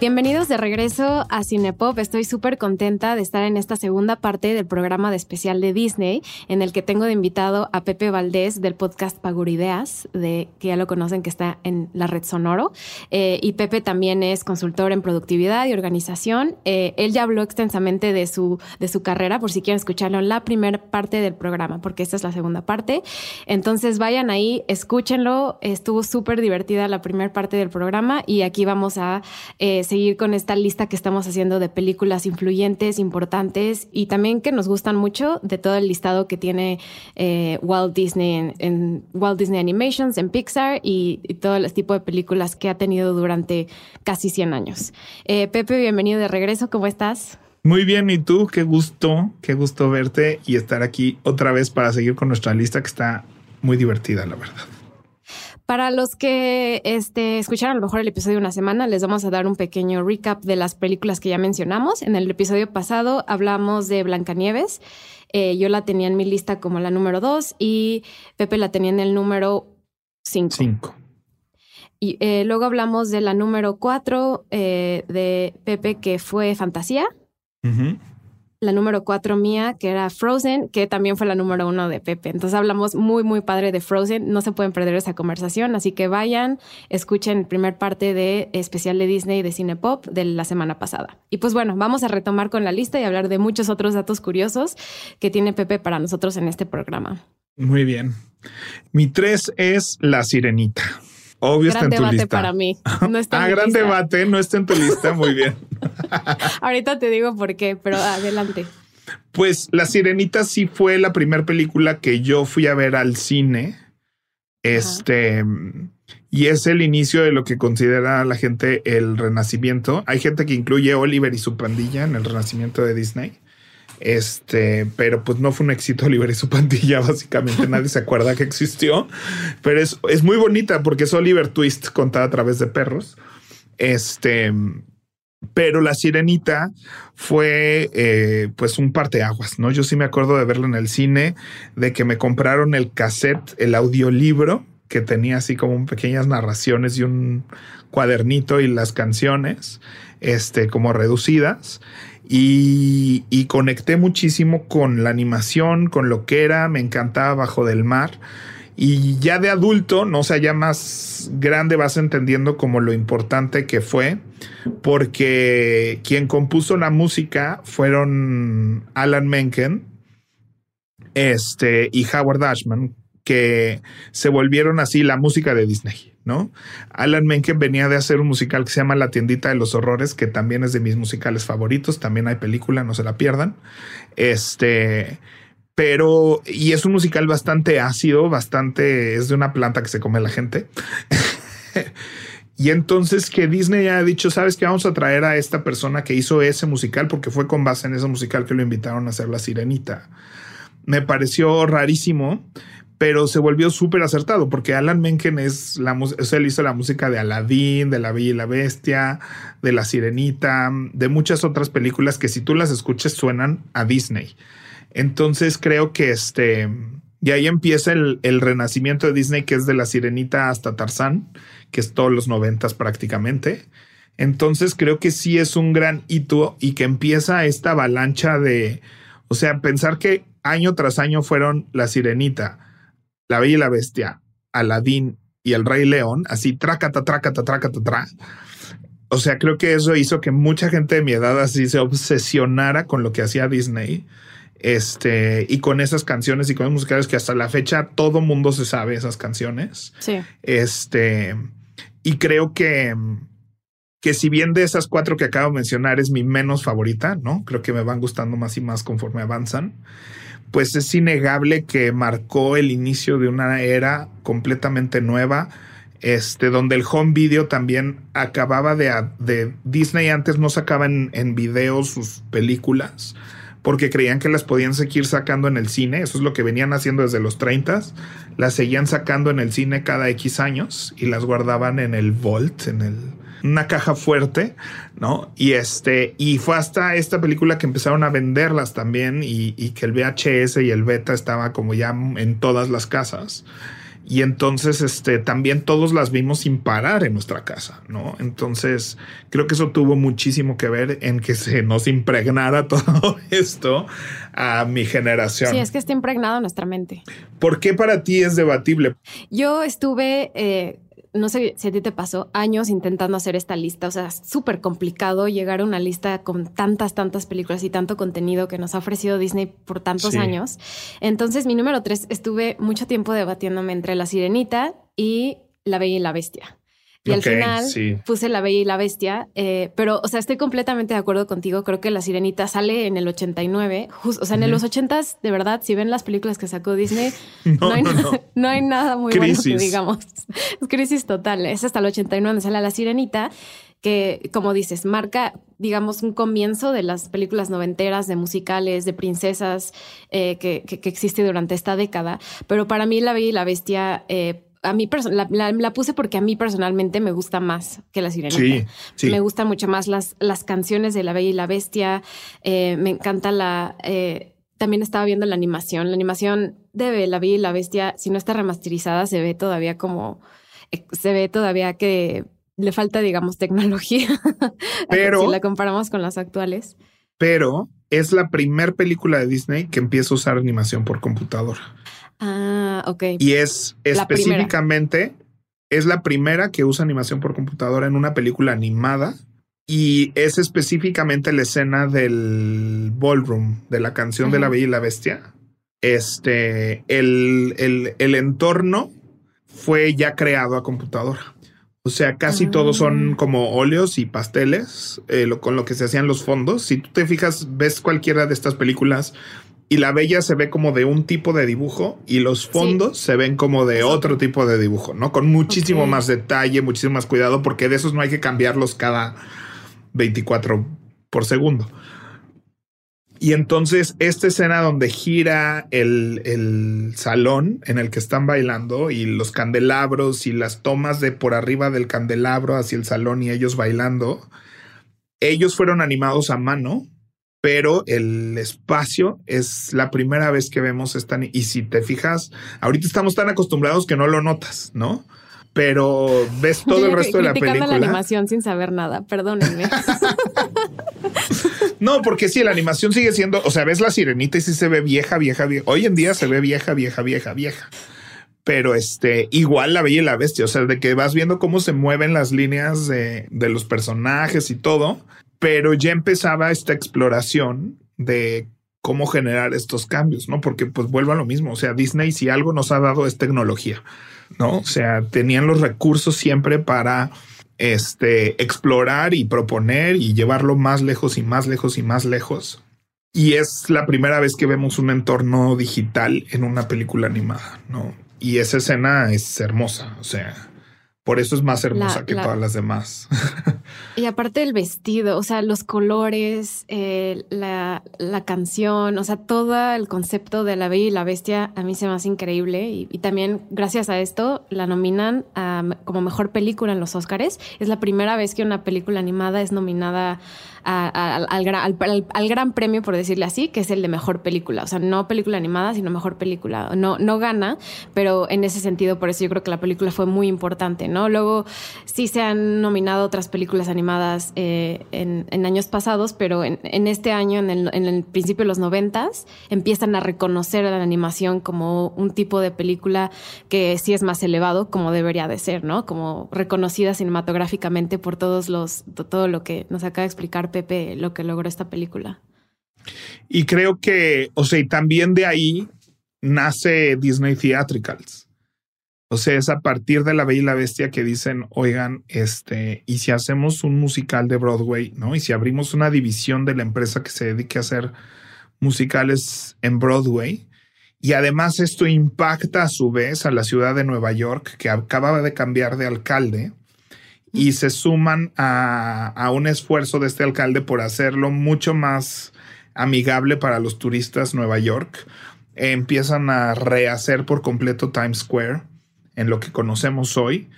Bienvenidos de regreso a Cinepop. Estoy súper contenta de estar en esta segunda parte del programa de especial de Disney, en el que tengo de invitado a Pepe Valdés del podcast Pagurideas, de, que ya lo conocen, que está en la red Sonoro. Eh, y Pepe también es consultor en productividad y organización. Eh, él ya habló extensamente de su, de su carrera, por si quieren escucharlo en la primera parte del programa, porque esta es la segunda parte. Entonces vayan ahí, escúchenlo. Estuvo súper divertida la primera parte del programa y aquí vamos a... Eh, seguir con esta lista que estamos haciendo de películas influyentes, importantes y también que nos gustan mucho de todo el listado que tiene eh, Walt Disney en, Walt Disney Animations, en Pixar y, todo el tipo de películas que ha tenido durante casi 100 años. Eh, Pepe, bienvenido de regreso, ¿cómo estás? Muy bien, ¿y tú? Qué gusto, qué gusto verte y estar aquí otra vez para seguir con nuestra lista que está muy divertida, la verdad. Para los que este, escucharon a lo mejor el episodio de una semana, les vamos a dar un pequeño recap de las películas que ya mencionamos. En el episodio pasado hablamos de Blancanieves. Eh, yo la tenía en mi lista como la número dos y Pepe la tenía en el número cinco. Cinco. Y eh, luego hablamos de la número cuatro eh, de Pepe, que fue Fantasía la número cuatro mía, que era Frozen, que también fue la número uno de Pepe. Entonces hablamos muy, muy padre de Frozen. No se pueden perder esa conversación, así que vayan, escuchen primer parte de especial de Disney de Cine Pop de la semana pasada. Y pues bueno, vamos a retomar con la lista y hablar de muchos otros datos curiosos que tiene Pepe para nosotros en este programa. Muy bien. Mi tres es La Sirenita. Obvio está en tu debate para mí. No está ah, gran debate, no está en tu lista. Muy bien. Ahorita te digo por qué, pero adelante. Pues La Sirenita sí fue la primera película que yo fui a ver al cine. Este. Y es el inicio de lo que considera la gente el renacimiento. Hay gente que incluye Oliver y su pandilla en el renacimiento de Disney. Este, pero pues no fue un éxito Oliver y su pandilla, básicamente nadie se acuerda que existió, pero es, es muy bonita porque es Oliver Twist contada a través de perros. Este, pero la sirenita fue eh, pues un parteaguas, ¿no? Yo sí me acuerdo de verla en el cine, de que me compraron el cassette, el audiolibro, que tenía así como pequeñas narraciones y un cuadernito y las canciones, este, como reducidas. Y, conecté muchísimo con la animación, con lo que era, me encantaba Bajo del Mar. Y ya de adulto, no sé, ya más grande vas entendiendo como lo importante que fue, porque quien compuso la música fueron Alan Menken este, y Howard Ashman, que se volvieron así la música de Disney, Alan Menken venía de hacer un musical que se llama La tiendita de los horrores, que también es de mis musicales favoritos, también hay película, no se la pierdan. Este, pero, y es un musical bastante ácido, bastante, es de una planta que se come la gente. y entonces que Disney ha dicho, sabes que vamos a traer a esta persona que hizo ese musical, porque fue con base en ese musical que lo invitaron a hacer La Sirenita. Me pareció rarísimo, pero se volvió súper acertado, porque Alan Menken es la él hizo la música de Aladdin, de La Bella y la Bestia, de La Sirenita, de muchas otras películas que si tú las escuches suenan a Disney. Entonces creo que este, y ahí empieza el, renacimiento de Disney, que es de la sirenita hasta Tarzán, que es todos los noventas prácticamente. Entonces creo que sí es un gran hito y que empieza esta avalancha de, o sea, pensar que año tras año fueron la sirenita, la bella y la bestia, Aladín y el rey león, así tracata, tracata, tracata, tra. O sea, creo que eso hizo que mucha gente de mi edad así se obsesionara con lo que hacía Disney este, y con esas canciones y con musicales que hasta la fecha todo mundo se sabe esas canciones. Sí. Este, y creo que, que si bien de esas cuatro que acabo de mencionar es mi menos favorita, ¿no? Creo que me van gustando más y más conforme avanzan. Pues es innegable que marcó el inicio de una era completamente nueva, este, donde el home video también acababa de, de Disney antes no sacaba en, en video sus películas porque creían que las podían seguir sacando en el cine. Eso es lo que venían haciendo desde los 30. Las seguían sacando en el cine cada X años y las guardaban en el vault, en el, una caja fuerte, ¿no? Y este, y fue hasta esta película que empezaron a venderlas también y, y que el VHS y el beta estaba como ya en todas las casas. Y entonces, este, también todos las vimos sin parar en nuestra casa, ¿no? Entonces, creo que eso tuvo muchísimo que ver en que se nos impregnara todo esto a mi generación. Sí, es que está impregnado en nuestra mente. ¿Por qué para ti es debatible? Yo estuve eh, no sé si a ti te pasó, años intentando hacer esta lista. O sea, es súper complicado llegar a una lista con tantas, tantas películas y tanto contenido que nos ha ofrecido Disney por tantos años. Entonces, mi número tres, estuve mucho tiempo debatiéndome entre La Sirenita y La Bella y la Bestia. Y al final puse La Bella y la Bestia, eh, pero, o sea, estoy completamente de acuerdo contigo. Creo que La Sirenita sale en el 89. o sea, en los 80 de verdad, si ven las películas que sacó Disney, no, hay, no, hay, nada muy bueno que digamos. Es crisis total. Es hasta el 89 donde sale La Sirenita que, como dices, marca, digamos, un comienzo de las películas noventeras, de musicales, de princesas eh, que, que, existe durante esta década. Pero para mí La Bella y la Bestia eh, a mí la, la, puse porque a mí personalmente me gusta más que la sirenita. Me gustan mucho más las, las canciones de La Bella y la Bestia. Eh, me encanta la. Eh, también estaba viendo la animación. La animación de La Bella y la Bestia, si no está remasterizada, se ve todavía como. Eh, se ve todavía que le falta, digamos, tecnología. Pero. si la comparamos con las actuales. Pero es la primer película de Disney que empieza a usar animación por computadora. Ah, ok. Y es específicamente, es la primera que usa animación por computadora en una película animada. Y es específicamente la escena del ballroom, de la canción de la Bella y la Bestia. Este, el, el, el entorno fue ya creado a computadora. O sea, casi todos son ah. como óleos y pasteles eh, con lo que se hacían los fondos. Si tú te fijas, ves cualquiera de estas películas y la bella se ve como de un tipo de dibujo y los fondos se ven como de otro tipo de dibujo, ¿no? Con muchísimo más detalle, muchísimo más cuidado, porque de esos no hay que cambiarlos cada 24 por segundo. Y entonces esta escena donde gira el, el, salón en el que están bailando y los candelabros y las tomas de por arriba del candelabro hacia el salón y ellos bailando, ellos fueron animados a mano pero el espacio es la primera vez que vemos esta. Y si te fijas, ahorita estamos tan acostumbrados que no lo notas, ¿no? Pero ves todo el resto de la película. la animación sin saber nada, perdónenme. no, porque sí, la animación sigue siendo, o sea, ves la sirenita y sí se ve vieja, vieja, vieja. Hoy en día se ve vieja, vieja, vieja, vieja. Pero este, igual la bella y la bestia, o sea, de que vas viendo cómo se mueven las líneas de, de los personajes y todo pero ya empezaba esta exploración de cómo generar estos cambios, ¿no? Porque pues vuelvo a lo mismo, o sea, Disney si algo nos ha dado es tecnología, ¿no? O sea, tenían los recursos siempre para este explorar y proponer y llevarlo más lejos y más lejos y más lejos. Y es la primera vez que vemos un entorno digital en una película animada, ¿no? Y esa escena es hermosa, o sea, por eso es más hermosa que todas las demás. y aparte el vestido, o sea, los colores, eh, la, canción, o sea, todo el concepto de La Bella y la Bestia a mí se me hace increíble. Y, también, gracias a esto, la nominan como mejor película en los Oscars. Es la primera vez que una película animada es nominada al, al, gran premio, por decirle así, que es el de mejor película. O sea, no película animada, sino mejor película. No, no gana, pero en ese sentido, por eso yo creo que la película fue muy importante, ¿no? Luego sí se han nominado otras películas animadas eh, en, años pasados, pero en, este año, en el, principio de los noventas, empiezan a reconocer a la animación como un tipo de película que sí es más elevado, como debería de ser, ¿no? Como reconocida cinematográficamente por todos los, todo lo que nos acaba de explicar Pepe, lo que logró esta película. Y creo que, o sea, y también de ahí nace Disney Theatricals. O sea, es a partir de La Bella y la Bestia que dicen, oigan, este, y si hacemos un musical de Broadway, ¿no? Y si abrimos una división de la empresa que se dedique a hacer musicales en Broadway, y además esto impacta a su vez a la ciudad de Nueva York, que acababa de cambiar de alcalde, y se suman a, a un esfuerzo de este alcalde por hacerlo mucho más amigable para los turistas Nueva York. empiezan a rehacer por completo Times Square en lo que conocemos hoy,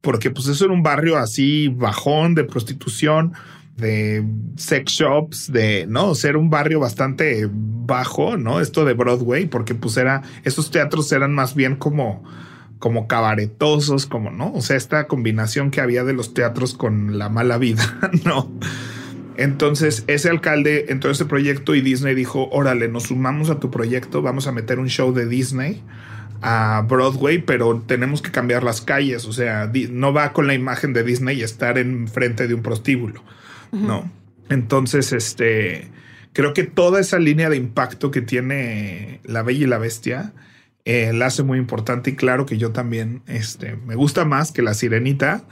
porque pues eso era un barrio así bajón de prostitución, de sex shops, de no ser un barrio bastante bajo, no esto de Broadway, porque pues era esos teatros eran más bien como como cabaretosos, como no, o sea, esta combinación que había de los teatros con la mala vida, no. Entonces, ese alcalde entró a ese proyecto y Disney dijo, órale, nos sumamos a tu proyecto, vamos a meter un show de Disney a Broadway, pero tenemos que cambiar las calles, o sea, no va con la imagen de Disney y estar en frente de un prostíbulo, ¿no? Entonces, este, creo que toda esa línea de impacto que tiene La Bella y la Bestia eh, la hace muy importante y claro que yo también, este, me gusta más que La Sirenita,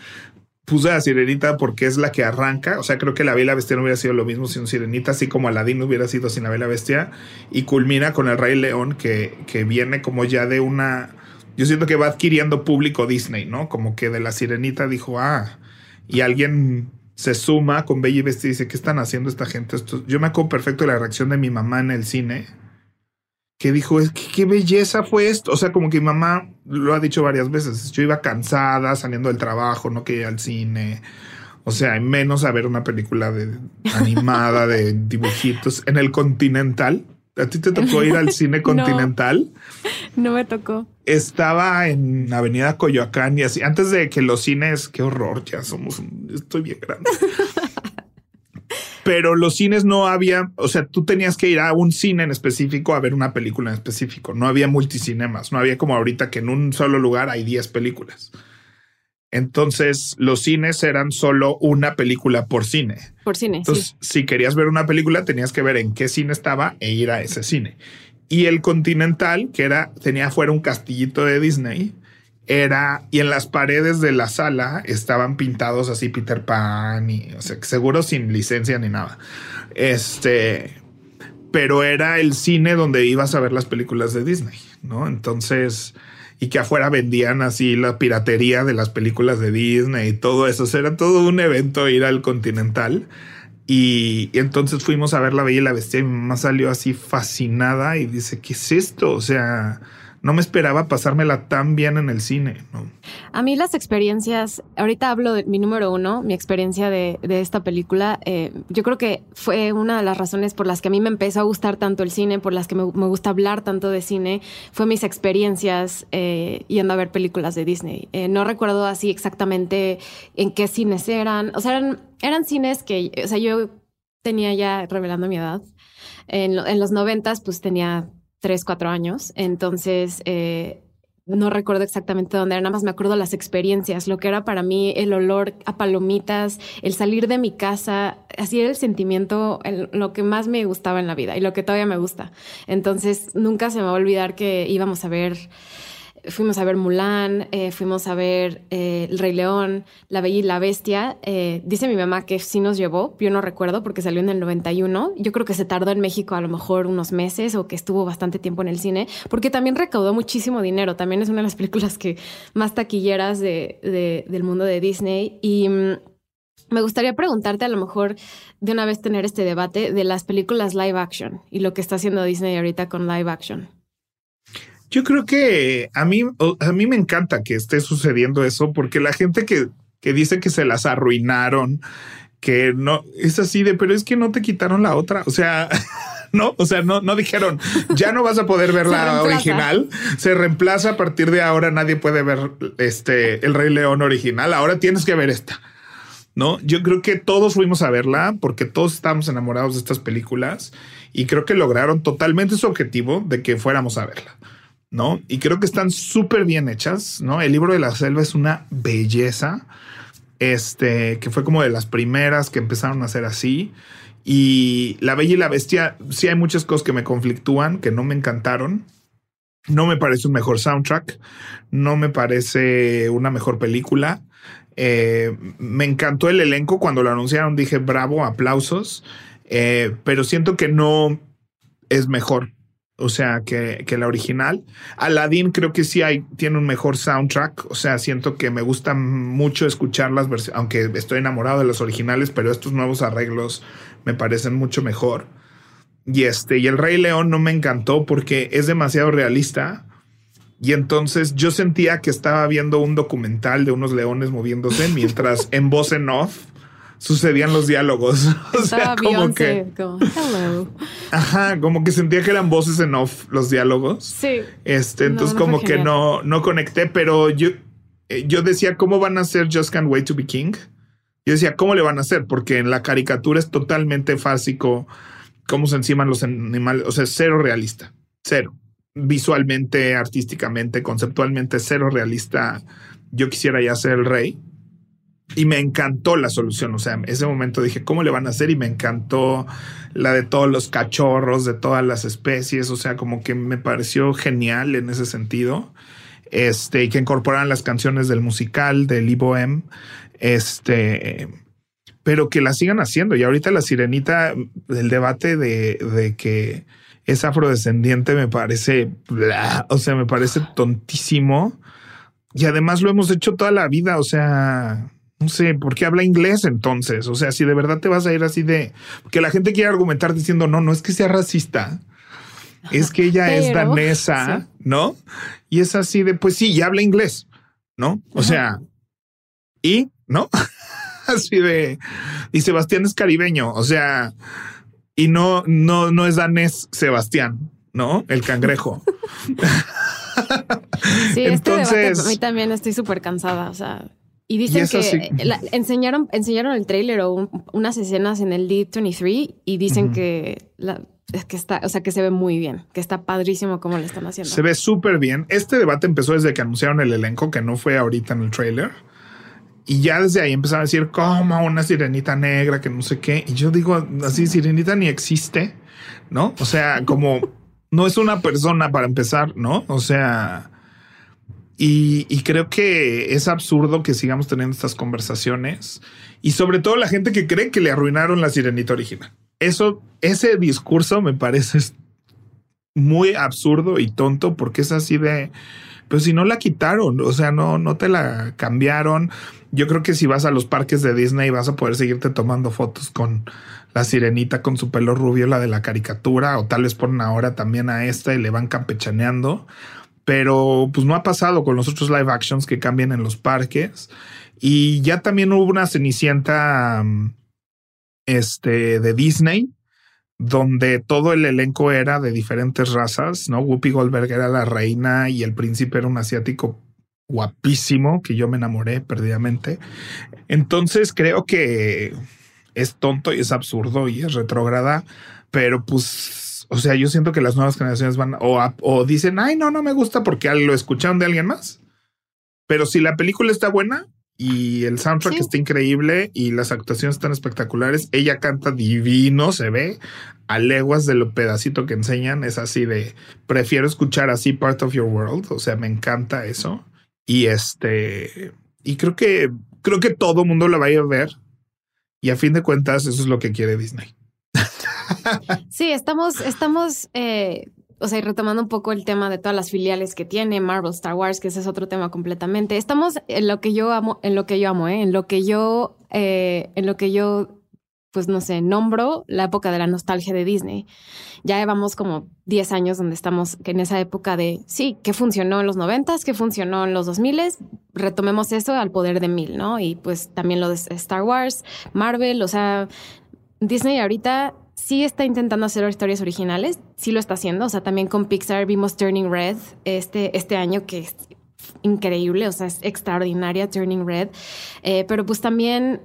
puse a Sirenita porque es la que arranca. O sea, creo que la Bella Bestia no hubiera sido lo mismo sin Sirenita, así como Aladdin no hubiera sido sin la Bella Bestia. Y culmina con el Rey León, que, que viene como ya de una. Yo siento que va adquiriendo público Disney, ¿no? Como que de la Sirenita dijo, ah, y alguien se suma con Bella y Bestia y dice, ¿qué están haciendo esta gente? Esto... Yo me acuerdo perfecto de la reacción de mi mamá en el cine que dijo, es que qué belleza fue esto. O sea, como que mi mamá lo ha dicho varias veces. Yo iba cansada saliendo del trabajo, no quería ir al cine. O sea, menos a ver una película de, animada de dibujitos en el Continental. ¿A ti te tocó ir al cine Continental? No, me tocó. Estaba en Avenida Coyoacán y así. Antes de que los cines, qué horror, ya somos, estoy bien grande. pero los cines no había, o sea, tú tenías que ir a un cine en específico a ver una película en específico. No había multicinemas, no había como ahorita que en un solo lugar hay 10 películas. Entonces, los cines eran solo una película por cine. Por cine. Entonces, si querías ver una película, tenías que ver en qué cine estaba e ir a ese cine. Y el Continental, que era, tenía afuera un castillito de Disney, era, y en las paredes de la sala estaban pintados así Peter Pan y, o sea, seguro sin licencia ni nada. Este, pero era el cine donde ibas a ver las películas de Disney, ¿no? Entonces, y que afuera vendían así la piratería de las películas de Disney y todo eso. Era todo un evento ir al Continental. Y, y, entonces fuimos a ver La Bella y la Bestia y mi mamá salió así fascinada y dice, ¿qué es esto? O sea, no me esperaba pasármela tan bien en el cine. A mí las experiencias, ahorita hablo de mi número uno, mi experiencia de, esta película, eh, yo creo que fue una de las razones por las que a mí me empezó a gustar tanto el cine, por las que me, gusta hablar tanto de cine, fue mis experiencias eh, yendo a ver películas de Disney. Eh, no recuerdo así exactamente en qué cines eran, o sea, eran, eran cines que, o sea, yo tenía ya, revelando mi edad, en, en los noventas pues tenía tres, cuatro años. Entonces, eh, no recuerdo exactamente dónde era, nada más me acuerdo las experiencias, lo que era para mí el olor a palomitas, el salir de mi casa, así era el sentimiento, lo que más me gustaba en la vida y lo que todavía me gusta. Entonces, nunca se me va a olvidar que íbamos a ver fuimos a ver Mulan, eh, fuimos a ver eh, El Rey León, La Bella y la Bestia. Eh, dice mi mamá que sí nos llevó, yo no recuerdo porque salió en el 91. Yo creo que se tardó en México a lo mejor unos meses o que estuvo bastante tiempo en el cine, porque también recaudó muchísimo dinero. También es una de las películas que más taquilleras de, del mundo de Disney. Y mm, me gustaría preguntarte a lo mejor de una vez tener este debate de las películas live action y lo que está haciendo Disney ahorita con live action. Yo creo que a mí, a mí me encanta que esté sucediendo eso porque la gente que, que dice que se las arruinaron, que no es así de, pero es que no te quitaron la otra. O sea, no, o sea, no, no dijeron ya no vas a poder ver la original. Se reemplaza a partir de ahora. Nadie puede ver este el Rey León original. Ahora tienes que ver esta. No, yo creo que todos fuimos a verla porque todos estamos enamorados de estas películas y creo que lograron totalmente su objetivo de que fuéramos a verla. ¿No? Y creo que están súper bien hechas, ¿no? El libro de la selva es una belleza, este, que fue como de las primeras que empezaron a hacer así. Y La Bella y la Bestia, sí hay muchas cosas que me conflictúan, que no me encantaron. No me parece un mejor soundtrack, no me parece una mejor película. Eh, me encantó el elenco cuando lo anunciaron, dije bravo, aplausos, eh, pero siento que no es mejor o sea, que, que, la original. Aladdin creo que sí hay, tiene un mejor soundtrack, o sea, siento que me gusta mucho escuchar las versiones, aunque estoy enamorado de los originales, pero estos nuevos arreglos me parecen mucho mejor. Y este, y el Rey León no me encantó porque es demasiado realista. Y entonces yo sentía que estaba viendo un documental de unos leones moviéndose mientras en voz en off sucedían los diálogos. O sea, como que. Ajá, como que sentía que eran voces en off los diálogos. Sí. Este, entonces, como que no, no conecté, pero yo, eh, yo decía, ¿cómo van a hacer Just Can't Wait to Be King? Yo decía, ¿cómo le van a hacer? Porque en la caricatura es totalmente fásico cómo se enciman los animales. O sea, cero realista. Cero. Visualmente, artísticamente, conceptualmente, cero realista. Yo quisiera ya ser el rey y me encantó la solución. O sea, en ese momento dije, ¿cómo le van a hacer? Y me encantó la de todos los cachorros, de todas las especies. O sea, como que me pareció genial en ese sentido. Este, y que incorporaran las canciones del musical de Lee Este, pero que la sigan haciendo. Y ahorita la sirenita, el debate de, de que es afrodescendiente me parece, o sea, me parece tontísimo. Y además lo hemos hecho toda la vida. O sea, no sé, ¿por qué habla inglés entonces? O sea, si de verdad te vas a ir así de... Que la gente quiere argumentar diciendo, no, no es que sea racista, es que ella es danesa, ¿no? Y es así de, pues sí, ya habla inglés, ¿no? O sea, y, ¿no? así de... Y Sebastián es caribeño, o sea, y no, no, no es danés Sebastián, ¿no? El cangrejo. sí, Entonces, este a mí también estoy súper cansada, o sea... Y dicen que enseñaron, enseñaron el trailer o unas escenas en el D23 y dicen que, que está, o sea, que se ve muy bien, que está padrísimo como lo están haciendo. Se ve súper bien. Este debate empezó desde que anunciaron el elenco, que no fue ahorita en el trailer. Y ya desde ahí empezaron a decir, como una sirenita negra, que no sé qué. Y yo digo, así, sirenita ni existe, ¿no? O sea, como no es una persona para empezar, ¿no? O sea, y, creo que es absurdo que sigamos teniendo estas conversaciones y sobre todo la gente que cree que le arruinaron la sirenita original. Eso, ese discurso me parece muy absurdo y tonto porque es así de, pero si no la quitaron, o sea, no, no te la cambiaron. Yo creo que si vas a los parques de Disney vas a poder seguirte tomando fotos con la sirenita con su pelo rubio, la de la caricatura, o tal vez ponen ahora también a esta y le van campechaneando pero pues no ha pasado con los otros live actions que cambian en los parques. Y ya también hubo una cenicienta mm, este, de Disney, donde todo el elenco era de diferentes razas, ¿no? Whoopi Goldberg era la reina y el príncipe era un asiático guapísimo, que yo me enamoré perdidamente. Entonces creo que es tonto y es absurdo y es retrógrada, pero pues o sea, yo siento que las nuevas generaciones van o, dicen, ay, no, no me gusta porque lo escucharon de alguien más. Pero si la película está buena y el soundtrack está increíble y las actuaciones están espectaculares, ella canta divino, se ve a leguas de lo pedacito que enseñan. Es así de prefiero escuchar así Part of Your World. O sea, me encanta eso. Y este, y creo que creo que todo mundo la va a ir a ver. Y a fin de cuentas, eso es lo que quiere Disney. Sí, estamos, estamos, eh, o sea, retomando un poco el tema de todas las filiales que tiene Marvel, Star Wars, que ese es otro tema completamente. Estamos en lo que yo amo, en lo que yo amo, ¿eh? en lo que yo, eh, en lo que yo, pues no sé, nombro la época de la nostalgia de Disney. Ya llevamos como 10 años donde estamos en esa época de, sí, ¿qué funcionó en los 90, qué funcionó en los 2000, retomemos eso al poder de mil, ¿no? Y pues también lo de Star Wars, Marvel, o sea, Disney ahorita sí está intentando hacer historias originales, sí lo está haciendo. O sea, también con Pixar vimos Turning Red este, este año, que es increíble, o sea, es extraordinaria Turning Red. Eh, pero pues también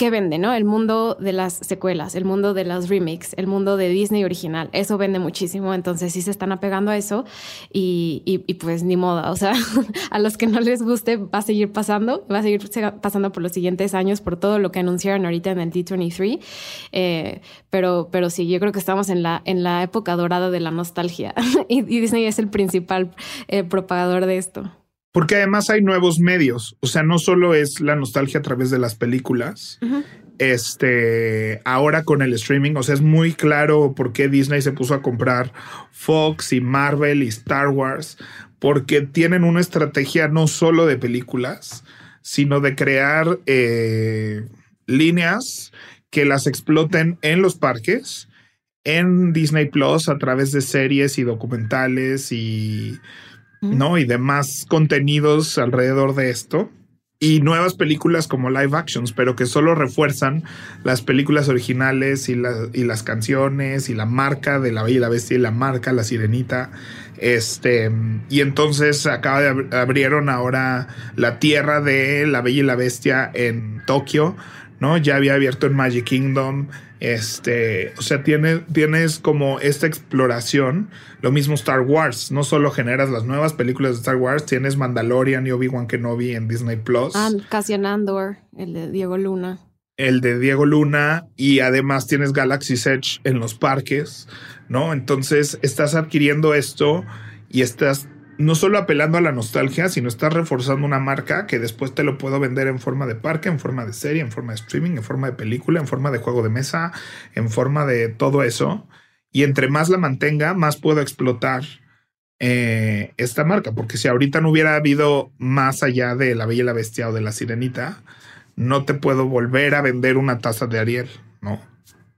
¿qué vende, no? El mundo de las secuelas, el mundo de las remakes, el mundo de Disney original. Eso vende muchísimo. Entonces sí se están apegando a eso y, y, pues ni moda. O sea, a los que no les guste va a seguir pasando, va a seguir pasando por los siguientes años por todo lo que anunciaron ahorita en el D23. Eh, pero, pero sí, yo creo que estamos en la, en la época dorada de la nostalgia y, Disney es el principal eh, propagador de esto. Porque además hay nuevos medios. O sea, no solo es la nostalgia a través de las películas. Este, ahora con el streaming, o sea, es muy claro por qué Disney se puso a comprar Fox y Marvel y Star Wars, porque tienen una estrategia no solo de películas, sino de crear eh, líneas que las exploten en los parques en Disney Plus a través de series y documentales y, ¿no? y demás contenidos alrededor de esto. Y nuevas películas como live actions, pero que solo refuerzan las películas originales y, y las canciones y la marca de La Bella y la Bestia y la marca La Sirenita. Este, y entonces acaba de abrieron ahora la tierra de La Bella y la Bestia en Tokio, ¿no? Ya había abierto en Magic Kingdom. Este, o sea, tiene, tienes como esta exploración. Lo mismo Star Wars. No solo generas las nuevas películas de Star Wars, tienes Mandalorian y Obi-Wan Kenobi en Disney Plus. Ah, Cassian Andor, el de Diego Luna. El de Diego Luna y además tienes Galaxy's Edge en los parques. ¿no? Entonces estás adquiriendo esto y estás no solo apelando a la nostalgia, sino estás reforzando una marca que después te lo puedo vender en forma de parque, en forma de serie, en forma de streaming, en forma de película, en forma de juego de mesa, en forma de todo eso. Y entre más la mantenga, más puedo explotar eh, esta marca, porque si ahorita no hubiera habido más allá de La Bella y la Bestia o de La Sirenita, no te puedo volver a vender una taza de Ariel, ¿no?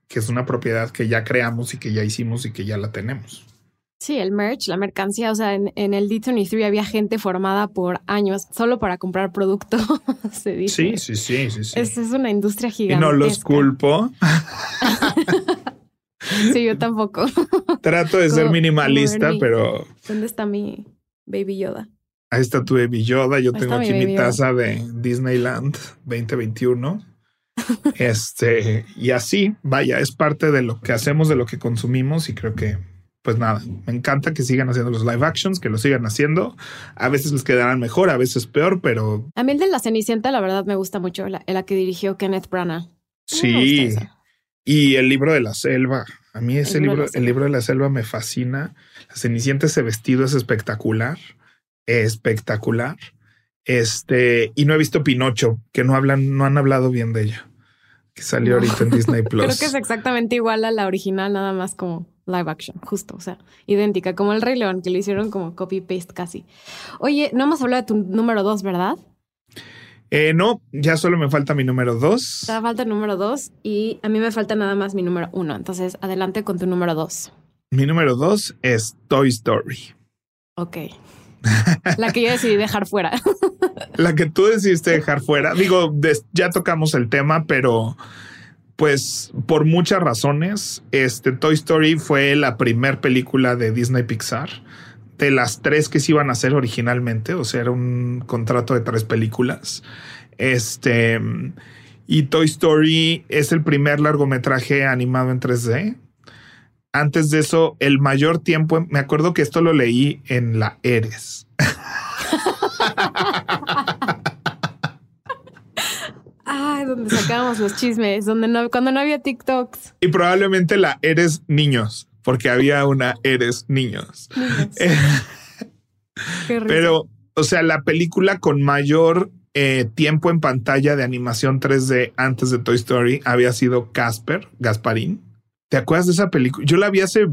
que es una propiedad que ya creamos y que ya hicimos y que ya la tenemos. Sí, el merch, la mercancía, o sea, en, el D23 había gente formada por años solo para comprar producto, se dice. Sí, sí, sí, sí. sí. Es, una industria gigante. Y no los culpo. sí, yo tampoco. Trato de ser minimalista, pero... ¿Dónde está mi Baby Yoda? Ahí está tu Baby Yoda. Yo tengo aquí mi taza de Disneyland 2021. este, y así, vaya, es parte de lo que hacemos, de lo que consumimos y creo que, pues nada, me encanta que sigan haciendo los live actions, que lo sigan haciendo. A veces les quedarán mejor, a veces peor, pero... A mí el de la Cenicienta, la verdad, me gusta mucho, la, la que dirigió Kenneth Branagh. Sí, y el libro de la selva. A mí ese libro, el libro de la selva me fascina. La Cenicienta, ese vestido es espectacular, espectacular. Este, y no he visto Pinocho, que no hablan, no han hablado bien de ella, que salió ahorita en Disney Plus. Creo que es exactamente igual a la original, nada más como live action, justo, o sea, idéntica, como el Rey León, que lo hicieron como copy paste casi. Oye, no hemos hablado de tu número dos, ¿verdad? Eh, no, ya solo me falta mi número dos. Te falta el número dos y a mí me falta nada más mi número uno. Entonces, adelante con tu número dos. Mi número dos es Toy Story. Ok. La que yo decidí dejar fuera. La que tú decidiste dejar fuera. Digo, ya tocamos el tema, pero pues por muchas razones, este Toy Story fue la primer película de Disney Pixar. De las tres que se iban a hacer originalmente, o sea, era un contrato de tres películas. Este, y Toy Story es el primer largometraje animado en 3D antes de eso, el mayor tiempo, me acuerdo que esto lo leí en la Eres. Ay, donde sacábamos los chismes, donde no, cuando no había TikToks. Y probablemente la Eres Niños, porque había una Eres Niños. Pero, o sea, la película con mayor eh, tiempo en pantalla de animación 3D antes de Toy Story había sido Casper, Gasparín. ¿Te acuerdas de esa película? Yo la vi hace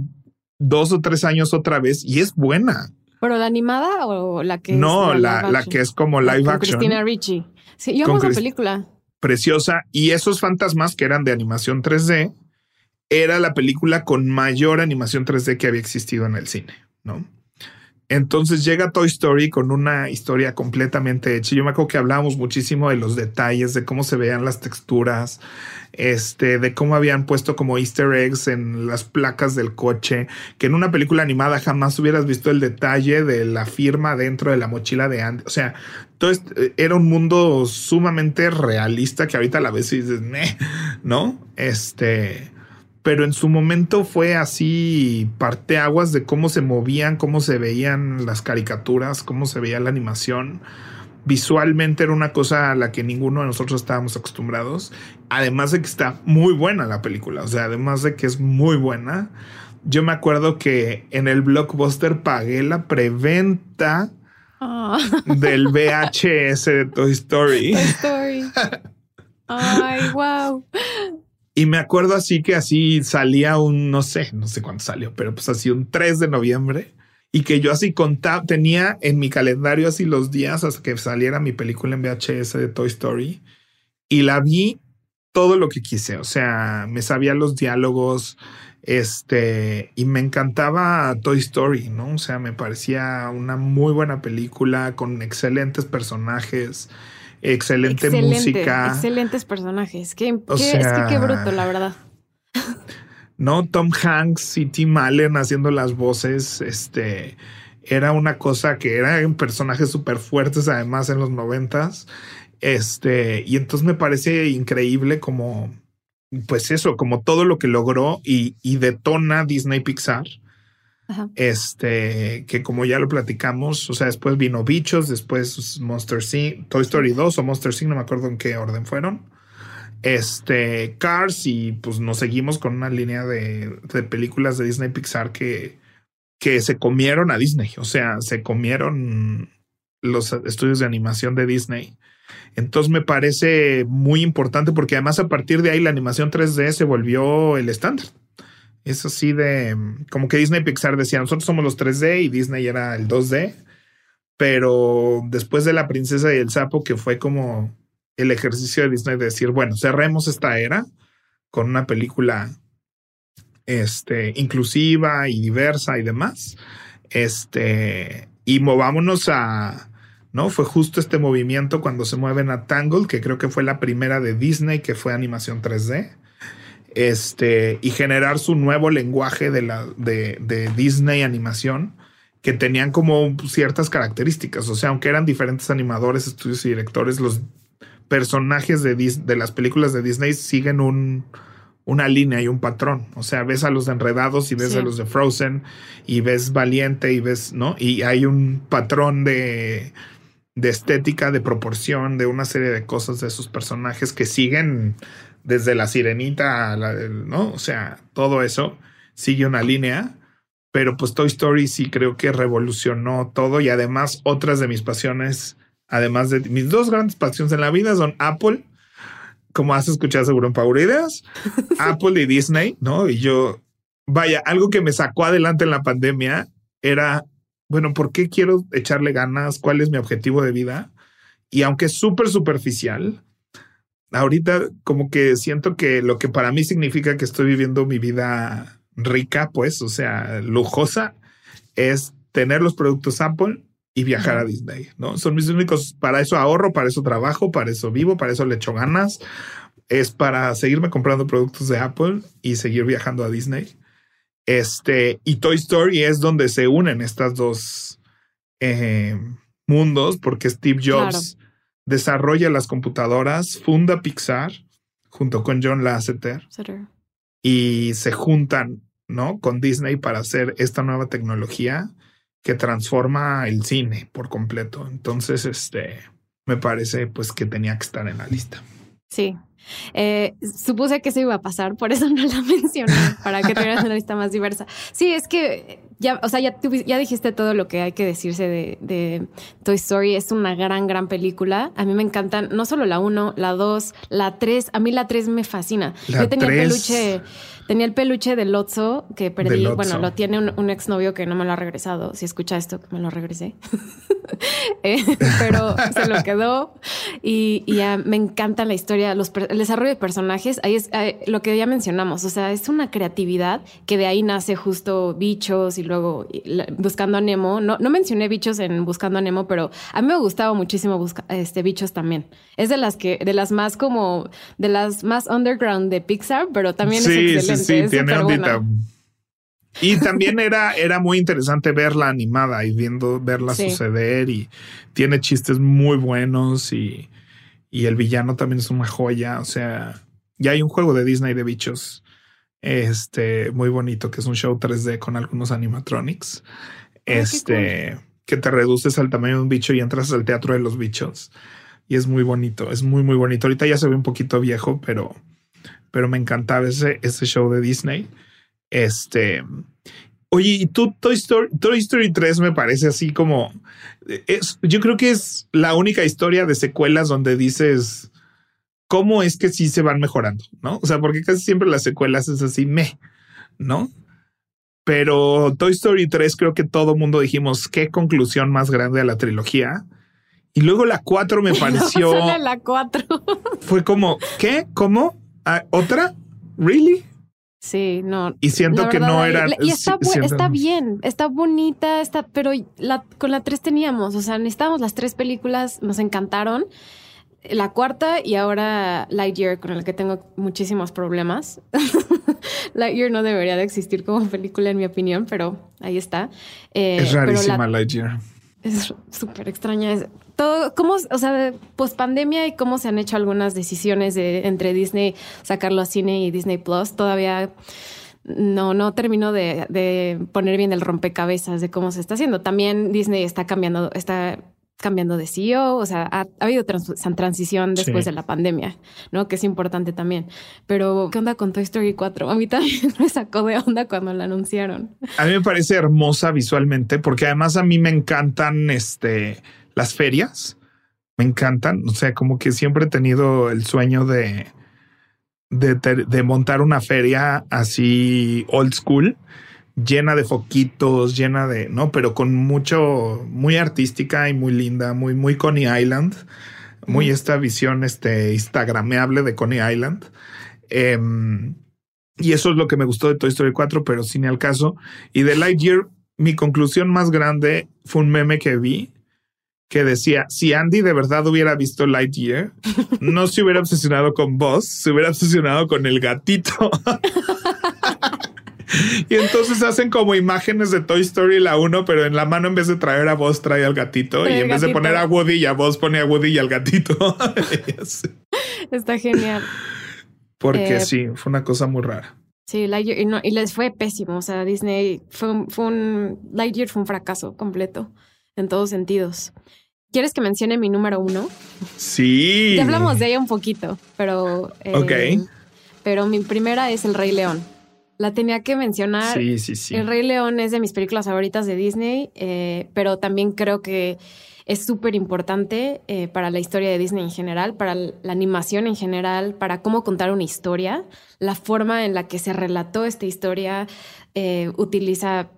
dos o tres años otra vez y es buena. ¿Pero la animada o la que no, es la, la, que es como live con action? Cristina Ricci. Sí, yo amo esa película. Preciosa. Y esos fantasmas que eran de animación 3D, era la película con mayor animación 3D que había existido en el cine, ¿no? Entonces llega Toy Story con una historia completamente hecha. Yo me acuerdo que hablábamos muchísimo de los detalles, de cómo se veían las texturas, este, de cómo habían puesto como easter eggs en las placas del coche, que en una película animada jamás hubieras visto el detalle de la firma dentro de la mochila de Andy. O sea, todo era un mundo sumamente realista que ahorita a la vez dices, ¿no? Este pero en su momento fue así parteaguas de cómo se movían, cómo se veían las caricaturas, cómo se veía la animación. Visualmente era una cosa a la que ninguno de nosotros estábamos acostumbrados. Además de que está muy buena la película, o sea, además de que es muy buena. Yo me acuerdo que en el blockbuster pagué la preventa del VHS de Toy Story. Toy Story. Ay, wow. Y me acuerdo así que así salía un, no sé, no sé cuánto salió, pero pues así un 3 de noviembre y que yo así contaba, tenía en mi calendario así los días hasta que saliera mi película en VHS de Toy Story y la vi todo lo que quise, o sea, me sabía los diálogos, Este, y me encantaba Toy Story, ¿no? O sea, me parecía una muy buena película con excelentes personajes, excelente, música. Excelentes personajes. Qué, es que qué bruto, la verdad. No, Tom Hanks y Tim Allen haciendo las voces, este, era una cosa que eran personajes súper fuertes además en los noventas. Este, y entonces me parece increíble como, pues eso, como todo lo que logró y, detona Disney Pixar. Este, que como ya lo platicamos, o sea, después vino Bichos, después Monster Inc., Toy Story 2 o Monster Inc., no me acuerdo en qué orden fueron. Este, Cars, y pues nos seguimos con una línea de, de películas de Disney Pixar que, que se comieron a Disney, o sea, se comieron los estudios de animación de Disney. Entonces me parece muy importante porque además a partir de ahí la animación 3D se volvió el estándar. Es así de como que Disney Pixar decía, nosotros somos los 3D y Disney era el 2D, pero después de La princesa y el sapo, que fue como el ejercicio de Disney de decir, bueno, cerremos esta era con una película este, inclusiva y diversa y demás. Este, y movámonos a, ¿no? Fue justo este movimiento cuando se mueven a Tangle, que creo que fue la primera de Disney que fue animación 3D. Este, y generar su nuevo lenguaje de, la, de, de Disney animación que tenían como ciertas características. O sea, aunque eran diferentes animadores, estudios y directores, los personajes de, de las películas de Disney siguen un, una línea y un patrón. O sea, ves a los de Enredados y ves a los de Frozen y ves Valiente y ves, ¿no? Y hay un patrón de, de estética, de proporción, de una serie de cosas de esos personajes que siguen desde la sirenita, ¿no? O sea, todo eso sigue una línea. Pero pues Toy Story sí creo que revolucionó todo y además otras de mis pasiones, además de mis dos grandes pasiones en la vida son Apple como has escuchado seguro en Power Ideas, Apple y Disney, ¿no? Y yo, vaya, algo que me sacó adelante en la pandemia era, bueno, ¿por qué quiero echarle ganas? ¿Cuál es mi objetivo de vida? Y aunque es súper superficial, ahorita como que siento que lo que para mí significa que estoy viviendo mi vida rica, pues, o sea, lujosa, es tener los productos Apple y viajar a Disney, ¿no? Son mis únicos, para eso ahorro, para eso trabajo, para eso vivo, para eso le echo ganas. Es para seguirme comprando productos de Apple y seguir viajando a Disney. Este, y Toy Story es donde se unen estas dos eh, mundos, porque Steve Jobs desarrolla las computadoras, funda Pixar junto con John Lasseter y se juntan, ¿no? Con Disney para hacer esta nueva tecnología que transforma el cine por completo. Entonces, este, me parece pues que tenía que estar en la lista. Sí. Eh, supuse que eso iba a pasar, por eso no la mencioné, para que tuvieras una lista más diversa. Sí, es que ya, o sea, ya, ya dijiste todo lo que hay que decirse de, de, Toy Story. Es una gran, gran película. A mí me encantan, no solo la 1, la 2, la 3. A mí la 3 me fascina. Yo tenía peluche Tenía el peluche de Lotso que perdí. Bueno, lo tiene un, un, exnovio que no me lo ha regresado. Si escucha esto, que me lo regresé. Eh, pero se lo quedó y, ya me encanta la historia, los, el desarrollo de personajes. Ahí es lo que ya mencionamos. O sea, es una creatividad que de ahí nace justo bichos y luego buscando a Nemo. No, no mencioné bichos en Buscando a Nemo, pero a mí me gustaba muchísimo buscar este bichos también. Es de las que, de las más como, de las más underground de Pixar, pero también es excelente sí, tiene ondita. Y también era, era muy interesante verla animada y viendo, verla suceder y tiene chistes muy buenos y, y el villano también es una joya. O sea, ya hay un juego de Disney de bichos este muy bonito que es un show 3D con algunos animatronics. este que te reduces al tamaño de un bicho y entras al teatro de los bichos. Y es muy bonito, es muy, muy bonito. Ahorita ya se ve un poquito viejo, pero pero me encantaba ese, ese show de Disney. Este, oye, y tú, Toy Story, Toy Story 3 me parece así como, es, yo creo que es la única historia de secuelas donde dices, ¿cómo es que sí se van mejorando? ¿No? O sea, porque casi siempre las secuelas es así, me, ¿no? Pero Toy Story 3 creo que todo mundo dijimos, qué conclusión más grande a la trilogía. Y luego la 4 me pareció... la 4. fue como, ¿qué? ¿Cómo? Ah, ¿Otra? ¿Really? Sí, no. Y siento que no era. Y está, está bien, está bonita, está, pero la, con la tres teníamos, o sea, necesitábamos las tres películas, nos encantaron. La cuarta y ahora Lightyear, con el que tengo muchísimos problemas. Lightyear no debería de existir como película, en mi opinión, pero ahí está. Eh, es rarísima Lightyear. Es súper extraña. Todo, cómo, o sea, post pandemia y cómo se han hecho algunas decisiones de, entre Disney sacarlo a cine y Disney Plus, todavía no, no termino de, de, poner bien el rompecabezas de cómo se está haciendo. También Disney está cambiando, está cambiando de CEO, o sea, ha, habido transición después de la pandemia, ¿no? Que es importante también. Pero, ¿qué onda con Toy Story 4? A mí también me sacó de onda cuando la anunciaron. A mí me parece hermosa visualmente, porque además a mí me encantan este, las ferias. Me encantan. O sea, como que siempre he tenido el sueño de, de, de montar una feria así old school llena de foquitos, llena de, ¿no? Pero con mucho, muy artística y muy linda, muy, muy Coney Island, muy esta visión, este, instagrameable de Coney Island. Em, y eso es lo que me gustó de Toy Story 4, pero sin el caso. Y de Lightyear, mi conclusión más grande fue un meme que vi que decía, si Andy de verdad hubiera visto Lightyear, no se hubiera obsesionado con Buzz, se hubiera obsesionado con el gatito. y entonces hacen como imágenes de Toy Story la 1, pero en la mano en vez de traer a vos trae al gatito y en vez de poner a Woody y a vos pone a Woody y al gatito. Está genial. Porque eh, sí, fue una cosa muy rara. Sí, Lightyear, y, les fue pésimo. O sea, Disney fue un, fue un Lightyear fue un fracaso completo en todos sentidos. ¿Quieres que mencione mi número uno? Sí. Ya hablamos de ella un poquito, pero. Eh, ok. Pero mi primera es El Rey León. La tenía que mencionar. Sí, sí, sí. El Rey León es de mis películas favoritas de Disney, eh, pero también creo que es súper importante eh, para la historia de Disney en general, para la animación en general, para cómo contar una historia. La forma en la que se relató esta historia eh, utiliza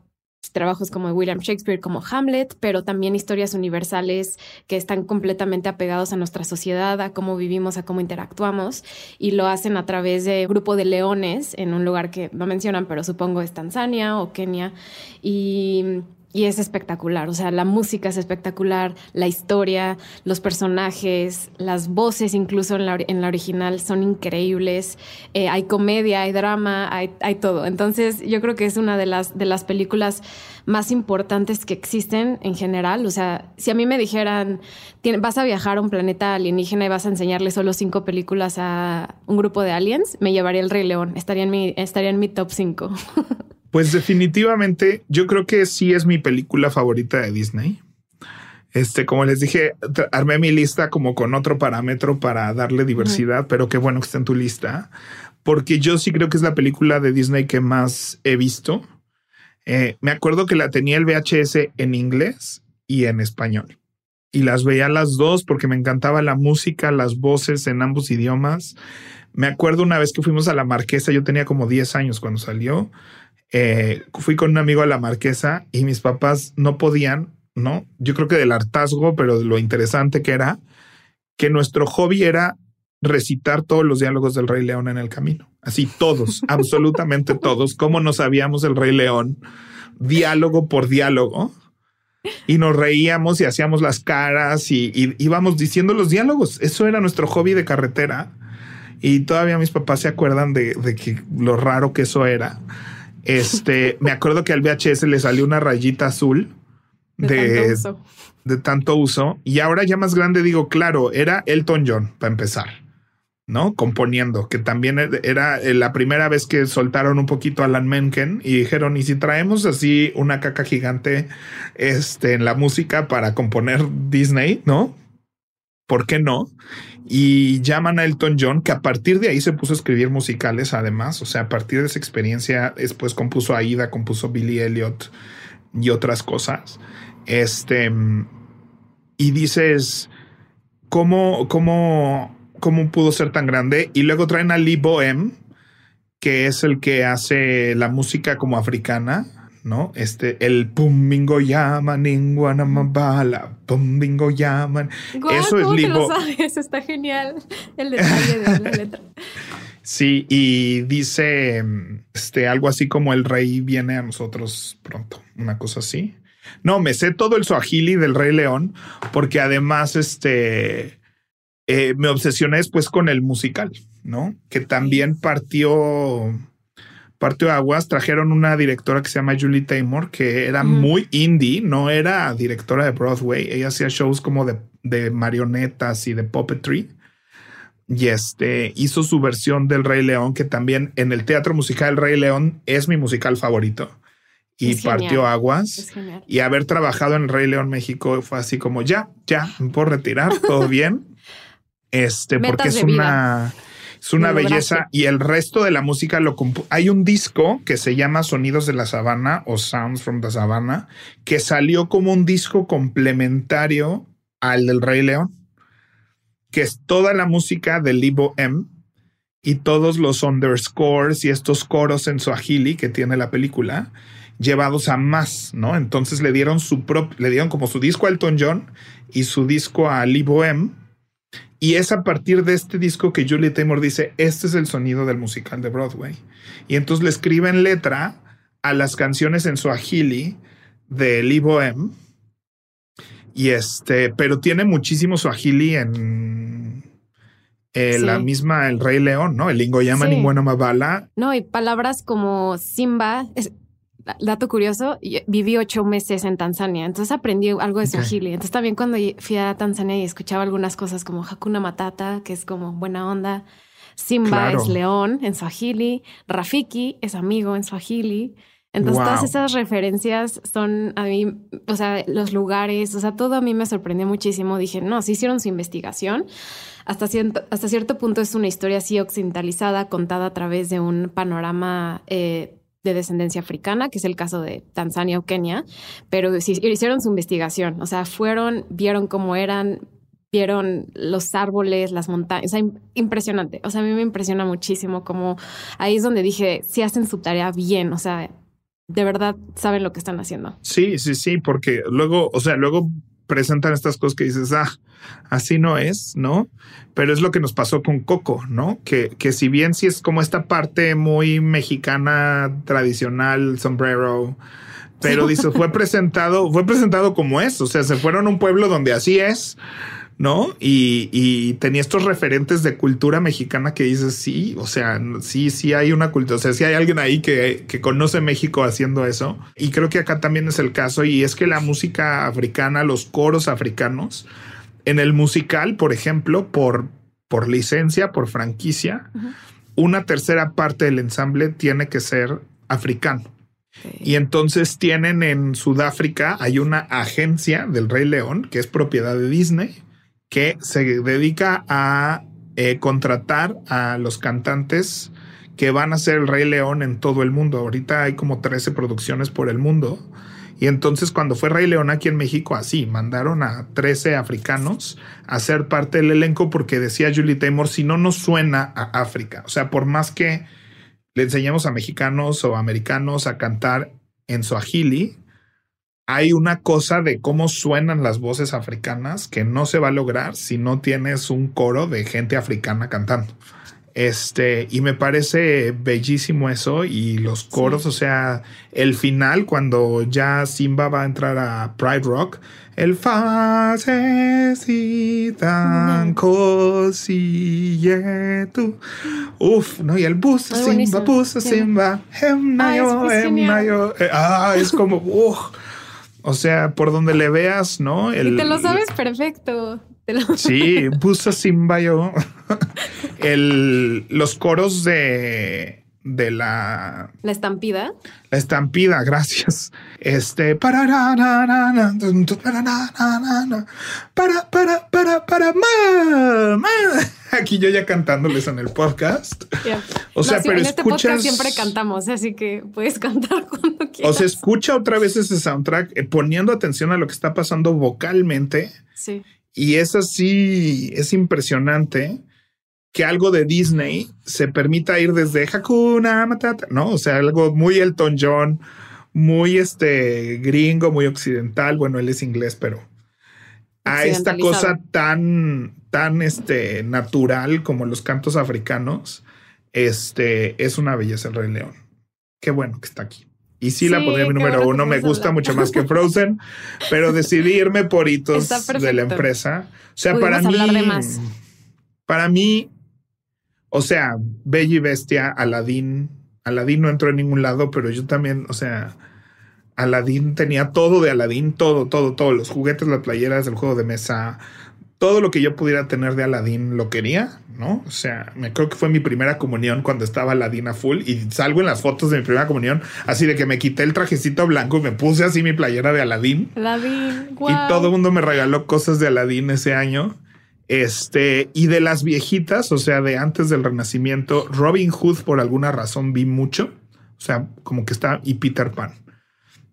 trabajos como William Shakespeare, como Hamlet, pero también historias universales que están completamente apegados a nuestra sociedad, a cómo vivimos, a cómo interactuamos, y lo hacen a través de grupo de leones en un lugar que no mencionan, pero supongo es Tanzania o Kenia, y y es espectacular, o sea, la música es espectacular, la historia, los personajes, las voces incluso en la, original son increíbles, eh, hay comedia, hay drama, hay, hay, todo. Entonces yo creo que es una de las, de las películas más importantes que existen en general. O sea, si a mí me dijeran, vas a viajar a un planeta alienígena y vas a enseñarle solo cinco películas a un grupo de aliens, me llevaría el Rey León, estaría en mi, estaría en mi top cinco. Pues definitivamente, yo creo que sí es mi película favorita de Disney. Este, como les dije, armé mi lista como con otro parámetro para darle diversidad, pero qué bueno que está en tu lista, porque yo sí creo que es la película de Disney que más he visto. Eh, me acuerdo que la tenía el VHS en inglés y en español. Y las veía las dos porque me encantaba la música, las voces en ambos idiomas. Me acuerdo una vez que fuimos a la Marquesa, yo tenía como 10 años cuando salió eh, fui con un amigo a la marquesa y mis papás no podían, ¿no? Yo creo que del hartazgo, pero de lo interesante que era, que nuestro hobby era recitar todos los diálogos del Rey León en el camino. Así todos, absolutamente todos, como no sabíamos el Rey León, diálogo por diálogo. Y nos reíamos y hacíamos las caras y, íbamos diciendo los diálogos. Eso era nuestro hobby de carretera. Y todavía mis papás se acuerdan de, de que lo raro que eso era. Este, me acuerdo que al VHS le salió una rayita azul de, de, tanto uso. Y ahora ya más grande digo, claro, era Elton John para empezar, ¿no? Componiendo, que también era la primera vez que soltaron un poquito a Alan Menken y dijeron, ¿y si traemos así una caca gigante este, en la música para componer Disney, ¿no? ¿Por qué no? y llaman a Elton John, que a partir de ahí se puso a escribir musicales además, o sea, a partir de esa experiencia después compuso Aida, compuso Billy Elliot y otras cosas. Este, y dices, ¿cómo, cómo, cómo pudo ser tan grande? Y luego traen a Lee Bohem, que es el que hace la música como africana ¿no? Este, el pum bingo llaman, bala, pum bingo llaman. Eso es. Lo sabes? Está genial el detalle de la letra. Sí, y dice este, algo así como el rey viene a nosotros pronto, una cosa así. No, me sé todo el suajili del Rey León, porque además este, eh, me obsesioné después con el musical, ¿no? Que también partió, partió aguas. Trajeron una directora que se llama Julie Taymor, que era muy indie, no era directora de Broadway. Ella hacía shows como de, de marionetas y de puppetry y este hizo su versión del Rey León, que también en el teatro musical El Rey León es mi musical favorito. Y partió aguas. Y haber trabajado en el Rey León México fue así como ya, ya, me puedo retirar, todo bien. Este, porque es una, es una belleza. Y el resto de la música lo Hay un disco que se llama Sonidos de la Sabana o Sounds from the Savannah, que salió como un disco complementario al del Rey León que es toda la música del Libo M y todos los underscores y estos coros en Swahili que tiene la película llevados a más, ¿no? Entonces le dieron su propio, le dieron como su disco a Elton John y su disco a Libo M. Y es a partir de este disco que Julie Taymor dice, este es el sonido del musical de Broadway. Y entonces le escriben letra a las canciones en Swahili de Libo M y este, pero tiene muchísimo suajili en eh, la misma El Rey León, ¿no? El Lingoyama sí. Ninguna Mabala. No, y palabras como Simba. Dato curioso, viví ocho meses en Tanzania, entonces aprendí algo de suajili. Entonces también cuando fui a Tanzania y escuchaba algunas cosas como Hakuna Matata, que es como buena onda. Simba es león en suajili. Rafiki es amigo en suajili. Entonces, todas esas referencias son a mí, o sea, los lugares, o sea, todo a mí me sorprendió muchísimo. Dije, no, sí hicieron su investigación. Hasta cierto, hasta cierto punto es una historia así occidentalizada, contada a través de un panorama eh, de descendencia africana, que es el caso de Tanzania o Kenia, pero hicieron su investigación. O sea, fueron, vieron cómo eran, vieron los árboles, las montañas, o sea, impresionante. O sea, a mí me impresiona muchísimo como ahí es donde dije, si hacen su tarea bien, o sea, de verdad saben lo que están haciendo. Sí, sí, sí, porque luego, o sea, luego presentan estas cosas que dices, ah, así no es, ¿no? Pero es lo que nos pasó con Coco, ¿no? Que, que si bien sí es como esta parte muy mexicana, tradicional, sombrero, pero dice, fue presentado, fue presentado como es, o sea, se fueron a un pueblo donde así es, ¿no? Y, tenía estos referentes de cultura mexicana que dices, sí, o sea, sí, sí hay una cultura, o sea, sí hay alguien ahí que, que, conoce México haciendo eso. Y creo que acá también es el caso, y es que la música africana, los coros africanos, en el musical, por ejemplo, por, por licencia, por franquicia, una tercera parte del ensamble tiene que ser africano. Y entonces tienen en Sudáfrica, hay una agencia del Rey León, que es propiedad de Disney, que se dedica a eh, contratar a los cantantes que van a ser el Rey León en todo el mundo. Ahorita hay como 13 producciones por el mundo. Y entonces cuando fue Rey León aquí en México, así, mandaron a 13 africanos a ser parte del elenco porque decía Julie Taymor, si no nos suena a África. O sea, por más que le enseñemos a mexicanos o americanos a cantar en Swahili, hay una cosa de cómo suenan las voces africanas que no se va a lograr si no tienes un coro de gente africana cantando. Este, y me parece bellísimo eso y los coros, o sea, el final cuando ya Simba va a entrar a Pride Rock, el si tan tu. Uf, no, y el bus Simba, bus Simba, em em. Eh, ah, es como, uf. O sea, por donde le veas, ¿no? y te lo sabes perfecto. Sí, Busa Simbayo. El, los coros de, de la... La estampida. La estampida, gracias. Este... Para, para, para, para, para, Aquí yo ya cantándoles en el podcast. O sea, pero en este podcast siempre cantamos, así que puedes cantar cuando quieras. O sea, escucha otra vez ese soundtrack eh, poniendo atención a lo que está pasando vocalmente. Sí. Y es así, es impresionante que algo de Disney se permita ir desde Hakuna Matata, ¿no? O sea, algo muy Elton John, muy este gringo, muy occidental. Bueno, él es inglés, pero a esta cosa tan, tan este, natural como los cantos africanos Este es una belleza el Rey León. Qué bueno que está aquí. Y sí, la pondría mi número uno. Me gusta mucho más que Frozen, pero decidí irme por hitos de la empresa. O sea, para mí, para mí, o sea, Bella y Bestia, Aladdin, Aladdin no entró en ningún lado, pero yo también, o sea, Aladdin tenía todo de Aladdin, todo, todo, todo, los juguetes, las playeras, el juego de mesa, todo lo que yo pudiera tener de Aladdin lo quería, ¿no? O sea, me creo que fue mi primera comunión cuando estaba Aladdin a full y salgo en las fotos de mi primera comunión, así de que me quité el trajecito blanco y me puse así mi playera de Aladdin. Aladdin, wow. Y todo el mundo me regaló cosas de Aladdin ese año. Este, y de las viejitas, o sea, de antes del Renacimiento, Robin Hood por alguna razón vi mucho. O sea, como que está, y Peter Pan.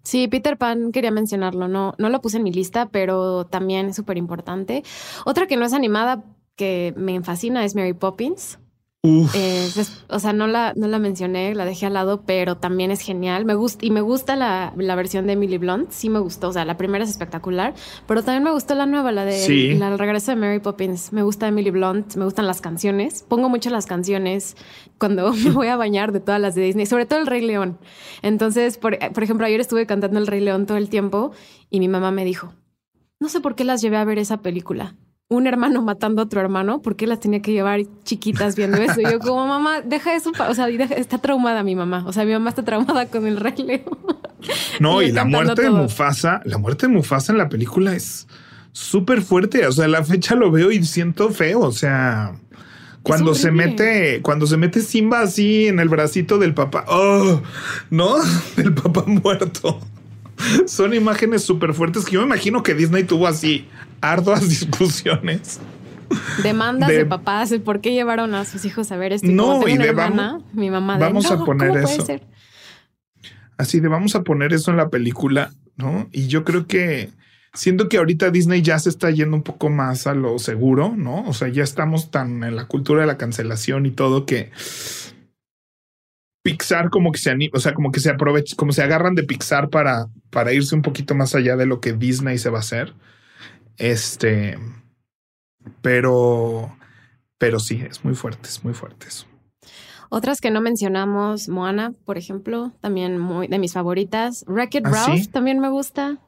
Sí, Peter Pan quería mencionarlo, no, no lo puse en mi lista, pero también es súper importante. Otra que no es animada, que me fascina, es Mary Poppins. Eh, o sea, no la, no la mencioné, la dejé al lado, pero también es genial. Me gusta y me gusta la, la, versión de Emily Blunt. Sí me gustó. O sea, la primera es espectacular, pero también me gustó la nueva, la de la, el regreso de Mary Poppins. Me gusta Emily Blunt, me gustan las canciones. Pongo mucho las canciones cuando me voy a bañar de todas las de Disney, sobre todo el Rey León. Entonces, por, por ejemplo, ayer estuve cantando el Rey León todo el tiempo y mi mamá me dijo, no sé por qué las llevé a ver esa película un hermano matando a otro hermano, ¿por qué las tenía que llevar chiquitas viendo eso? Y yo como mamá, deja eso, o sea, está traumada mi mamá, o sea, mi mamá está traumada con el rey Leo. No, y, la muerte de Mufasa, la muerte de Mufasa en la película es súper fuerte, o sea, la fecha lo veo y siento feo, o sea, cuando se mete, cuando se mete Simba así en el bracito del papá, oh, no, del papá muerto. Son imágenes súper fuertes que yo me imagino que Disney tuvo así arduas discusiones. Demandas de, papás, por qué llevaron a sus hijos a ver esto. No, y de mi mamá. vamos a poner eso. Así de vamos a poner eso en la película, ¿no? Y yo creo que siento que ahorita Disney ya se está yendo un poco más a lo seguro, ¿no? O sea, ya estamos tan en la cultura de la cancelación y todo que Pixar como que se anima, o sea, como que se aprovecha, como se agarran de Pixar para, para irse un poquito más allá de lo que Disney se va a hacer. Este, pero, pero sí, es muy fuerte, es muy fuerte eso. Otras que no mencionamos, Moana, por ejemplo, también muy de mis favoritas. Wreck-It ¿Ah, Ralph también me gusta.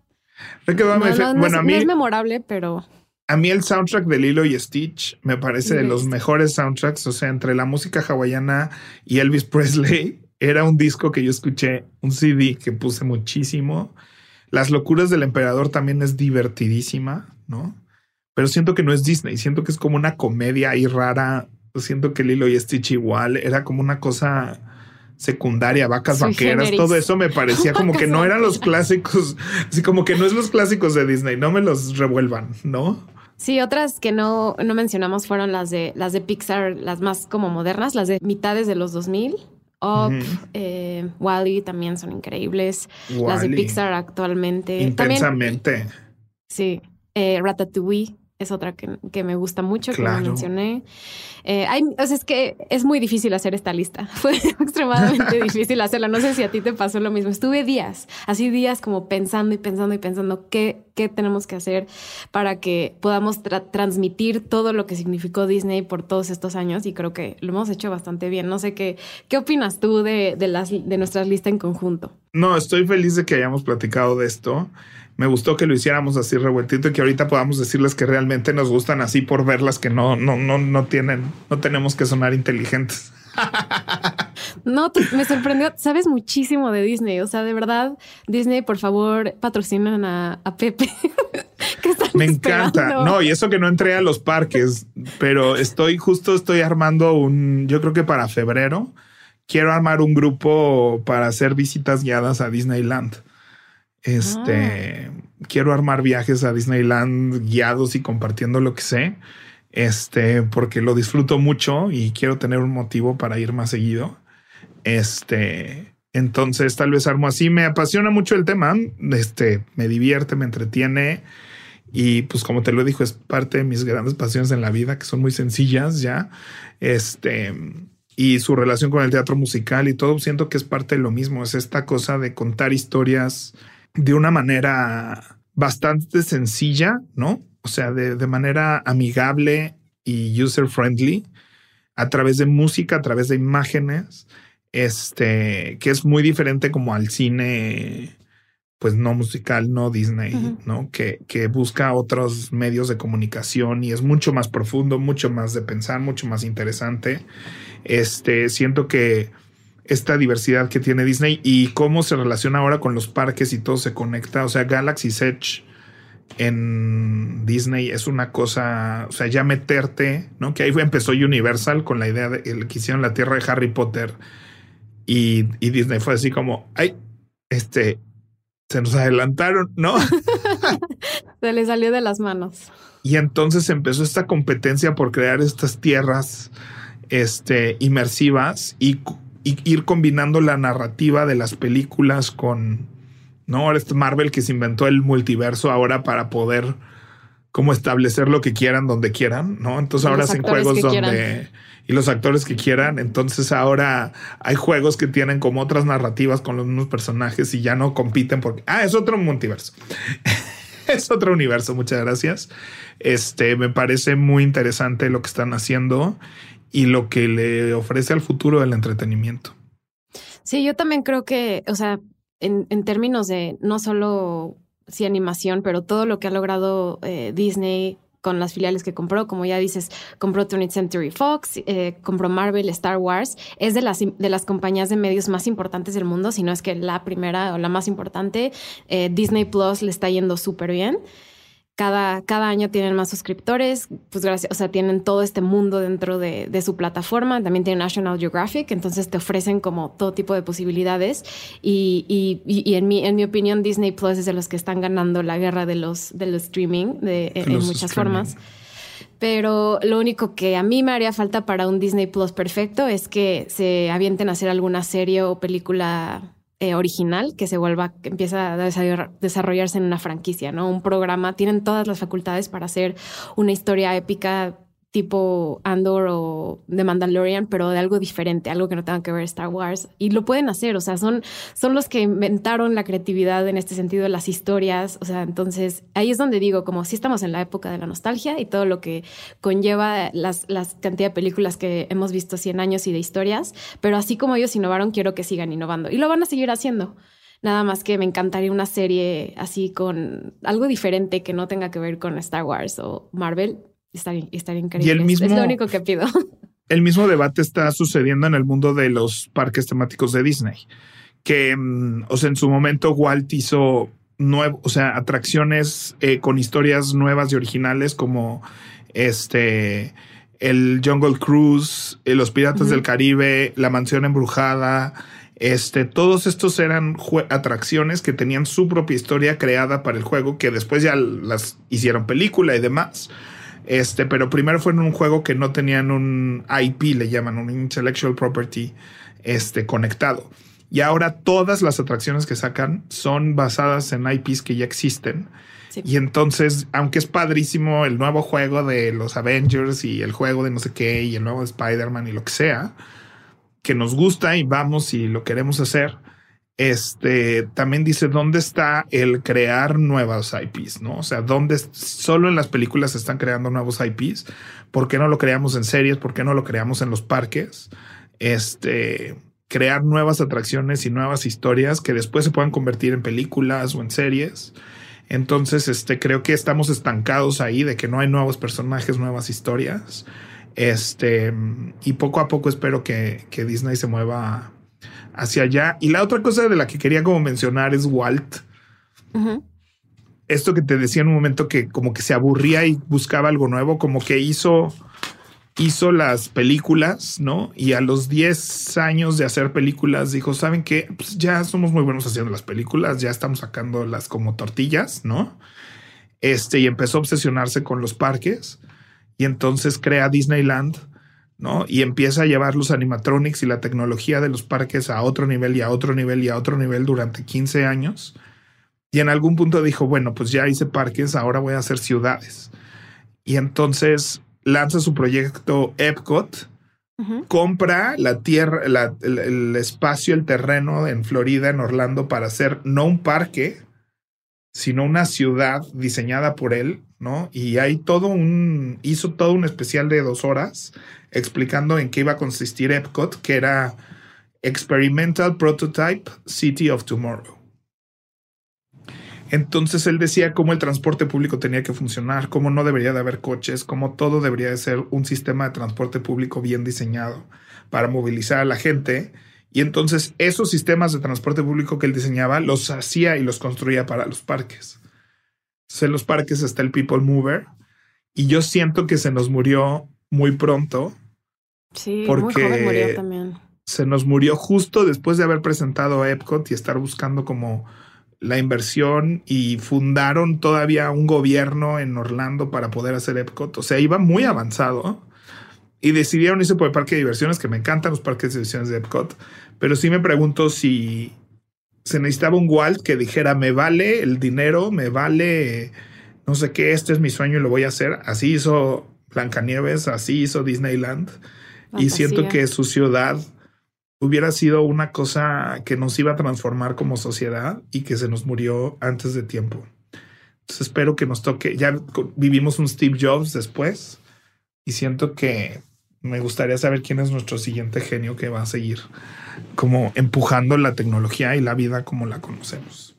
bueno, a mí es memorable, pero a mí el soundtrack de Lilo y Stitch me parece de los mejores soundtracks, o sea, entre la música hawaiana y Elvis Presley, era un disco que yo escuché, un CD que puse muchísimo. Las locuras del emperador también es divertidísima, ¿no? Pero siento que no es Disney, siento que es como una comedia ahí rara. Siento que Lilo y Stitch igual era como una cosa secundaria, vacas vaqueras, todo eso me parecía como que no eran los clásicos, así como que no es los clásicos de Disney, no me los revuelvan, ¿no? Sí, otras que no, no mencionamos fueron las de las de Pixar, las más como modernas, las de mitades de los 2000. Up, eh, Wally también son increíbles. Las de Pixar actualmente. Intensamente. sí. Eh, Ratatouille es otra que, me gusta mucho, que no mencioné. Eh, hay, o sea, es que es muy difícil hacer esta lista. Fue extremadamente difícil hacerla. No sé si a ti te pasó lo mismo. Estuve días, así días como pensando y pensando y pensando qué, qué tenemos que hacer para que podamos transmitir todo lo que significó Disney por todos estos años y creo que lo hemos hecho bastante bien. No sé qué, qué opinas tú de, de, las, de nuestras listas en conjunto. No, estoy feliz de que hayamos platicado de esto me gustó que lo hiciéramos así revueltito y que ahorita podamos decirles que realmente nos gustan así por verlas que no, no, no, no tienen, no tenemos que sonar inteligentes. No, me sorprendió. Sabes muchísimo de Disney. O sea, de verdad, Disney, por favor, patrocinan a, Pepe. me encanta. No, y eso que no entré a los parques, pero estoy justo, estoy armando un, yo creo que para febrero, quiero armar un grupo para hacer visitas guiadas a Disneyland. Este, ah. quiero armar viajes a Disneyland guiados y compartiendo lo que sé. Este, porque lo disfruto mucho y quiero tener un motivo para ir más seguido. Este, entonces tal vez armo así. Me apasiona mucho el tema. Este, me divierte, me entretiene. Y pues como te lo dijo, es parte de mis grandes pasiones en la vida, que son muy sencillas ya. Este, y su relación con el teatro musical y todo, siento que es parte de lo mismo. Es esta cosa de contar historias de una manera bastante sencilla, ¿no? O sea, de, manera amigable y user friendly. a través de música, a través de imágenes, este, que es muy diferente como al cine, pues no musical, no Disney, ¿no? Que, que busca otros medios de comunicación y es mucho más profundo, mucho más de pensar, mucho más interesante. Este, siento que esta diversidad que tiene Disney y cómo se relaciona ahora con los parques y todo se conecta. O sea, Galaxy's Edge en Disney es una cosa, o sea, ya meterte, ¿no? Que ahí empezó Universal con la idea de que hicieron la tierra de Harry Potter y, Disney fue así como, ay, este, se nos adelantaron, ¿no? se le salió de las manos. Y entonces empezó esta competencia por crear estas tierras este, inmersivas y y ir combinando la narrativa de las películas con, ¿no? Este Marvel que se inventó el multiverso ahora para poder como establecer lo que quieran donde quieran, ¿no? Entonces ahora hacen juegos donde... Y los actores que quieran. Entonces ahora hay juegos que tienen como otras narrativas con los mismos personajes y ya no compiten porque... Ah, es otro multiverso. es otro universo. Muchas gracias. Este, me parece muy interesante lo que están haciendo y lo que le ofrece al futuro del entretenimiento. Sí, yo también creo que, o sea, en, términos de no solo sí animación, pero todo lo que ha logrado eh, Disney con las filiales que compró, como ya dices, compró 20th Century Fox, eh, compró Marvel, Star Wars, es de las, de las compañías de medios más importantes del mundo, si no es que la primera o la más importante. Eh, Disney Plus le está yendo súper bien cada, cada año tienen más suscriptores, pues gracias, o sea, tienen todo este mundo dentro de, de, su plataforma, también tienen National Geographic, entonces te ofrecen como todo tipo de posibilidades. Y, y, y en, mi, en mi opinión Disney Plus es de los que están ganando la guerra de los, del streaming de, en, muchas formas. Pero lo único que a mí me haría falta para un Disney Plus perfecto es que se avienten a hacer alguna serie o película eh, original que se vuelva, que empieza a desarrollarse en una franquicia, ¿no? Un programa, tienen todas las facultades para hacer una historia épica tipo Andor o The Mandalorian, pero de algo diferente, algo que no tenga que ver Star Wars. Y lo pueden hacer, o sea, son, son los que inventaron la creatividad en este sentido las historias. O sea, entonces ahí es donde digo, como si estamos en la época de la nostalgia y todo lo que conlleva las, las cantidad de películas que hemos visto 100 años y de historias, pero así como ellos innovaron, quiero que sigan innovando. Y lo van a seguir haciendo. Nada más que me encantaría una serie así con algo diferente que no tenga que ver con Star Wars o Marvel Está bien, está bien increíble. Y el mismo, es lo único que pido. El mismo debate está sucediendo en el mundo de los parques temáticos de Disney. Que, mm, o sea, en su momento Walt hizo nuevo, o sea, atracciones eh, con historias nuevas y originales como este, el Jungle Cruise, eh, los Piratas del Caribe, la Mansión Embrujada. Este, todos estos eran atracciones que tenían su propia historia creada para el juego, que después ya las hicieron película y demás. Este, pero primero fue en un juego que no tenían un IP, le llaman, un intellectual property este, conectado. Y ahora todas las atracciones que sacan son basadas en IPs que ya existen. Y entonces, aunque es padrísimo el nuevo juego de los Avengers y el juego de no sé qué y el nuevo Spider-Man y lo que sea, que nos gusta y vamos y lo queremos hacer, este también dice dónde está el crear nuevas IPs, ¿no? O sea, dónde solo en las películas se están creando nuevos IPs. ¿Por qué no lo creamos en series? ¿Por qué no lo creamos en los parques? Este, crear nuevas atracciones y nuevas historias que después se puedan convertir en películas o en series. Entonces, este, creo que estamos estancados ahí de que no hay nuevos personajes, nuevas historias. Este, y poco a poco espero que, que Disney se mueva hacia allá. Y la otra cosa de la que quería como mencionar es Walt. Esto que te decía en un momento que como que se aburría y buscaba algo nuevo, como que hizo, hizo las películas, ¿no? Y a los 10 años de hacer películas dijo, ¿saben qué? Pues ya somos muy buenos haciendo las películas, ya estamos sacándolas como tortillas, ¿no? Este, y empezó a obsesionarse con los parques y entonces crea Disneyland ¿no? Y empieza a llevar los animatronics y la tecnología de los parques a otro nivel y a otro nivel y a otro nivel durante 15 años. Y en algún punto dijo, bueno, pues ya hice parques, ahora voy a hacer ciudades. Y entonces lanza su proyecto Epcot, compra la tierra, el, espacio, el terreno en Florida, en Orlando, para hacer no un parque, sino una ciudad diseñada por él, ¿no? Y hay todo un, hizo todo un especial de dos horas explicando en qué iba a consistir Epcot, que era Experimental Prototype City of Tomorrow. Entonces él decía cómo el transporte público tenía que funcionar, cómo no debería de haber coches, cómo todo debería de ser un sistema de transporte público bien diseñado para movilizar a la gente. Y entonces esos sistemas de transporte público que él diseñaba los hacía y los construía para los parques. en los parques está el People Mover y yo siento que se nos murió muy pronto. Sí, porque muy murió también. Se nos murió justo después de haber presentado a Epcot y estar buscando como la inversión y fundaron todavía un gobierno en Orlando para poder hacer Epcot. O sea, iba muy avanzado y decidieron irse por el parque de diversiones, que me encantan los parques de diversiones de Epcot. Pero sí me pregunto si se necesitaba un Walt que dijera, me vale el dinero, me vale no sé qué, este es mi sueño y lo voy a hacer. Así hizo Blancanieves, así hizo Disneyland. Y siento que su ciudad hubiera sido una cosa que nos iba a transformar como sociedad y que se nos murió antes de tiempo. Entonces espero que nos toque. Ya vivimos un Steve Jobs después y siento que me gustaría saber quién es nuestro siguiente genio que va a seguir como empujando la tecnología y la vida como la conocemos.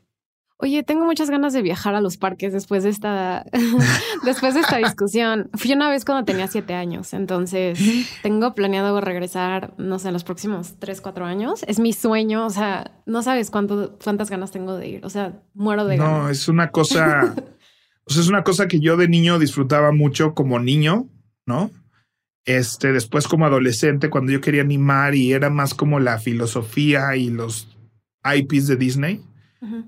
Oye, tengo muchas ganas de viajar a los parques después de esta, después de esta discusión. Fui una vez cuando tenía siete años, entonces tengo planeado regresar, no sé, en los próximos tres, cuatro años. Es mi sueño, o sea, no sabes cuánto, cuántas ganas tengo de ir, o sea, muero de ganas. No, es una cosa, o sea, es una cosa que yo de niño disfrutaba mucho como niño, ¿no? Este, después como adolescente, cuando yo quería animar y era más como la filosofía y los IPs de Disney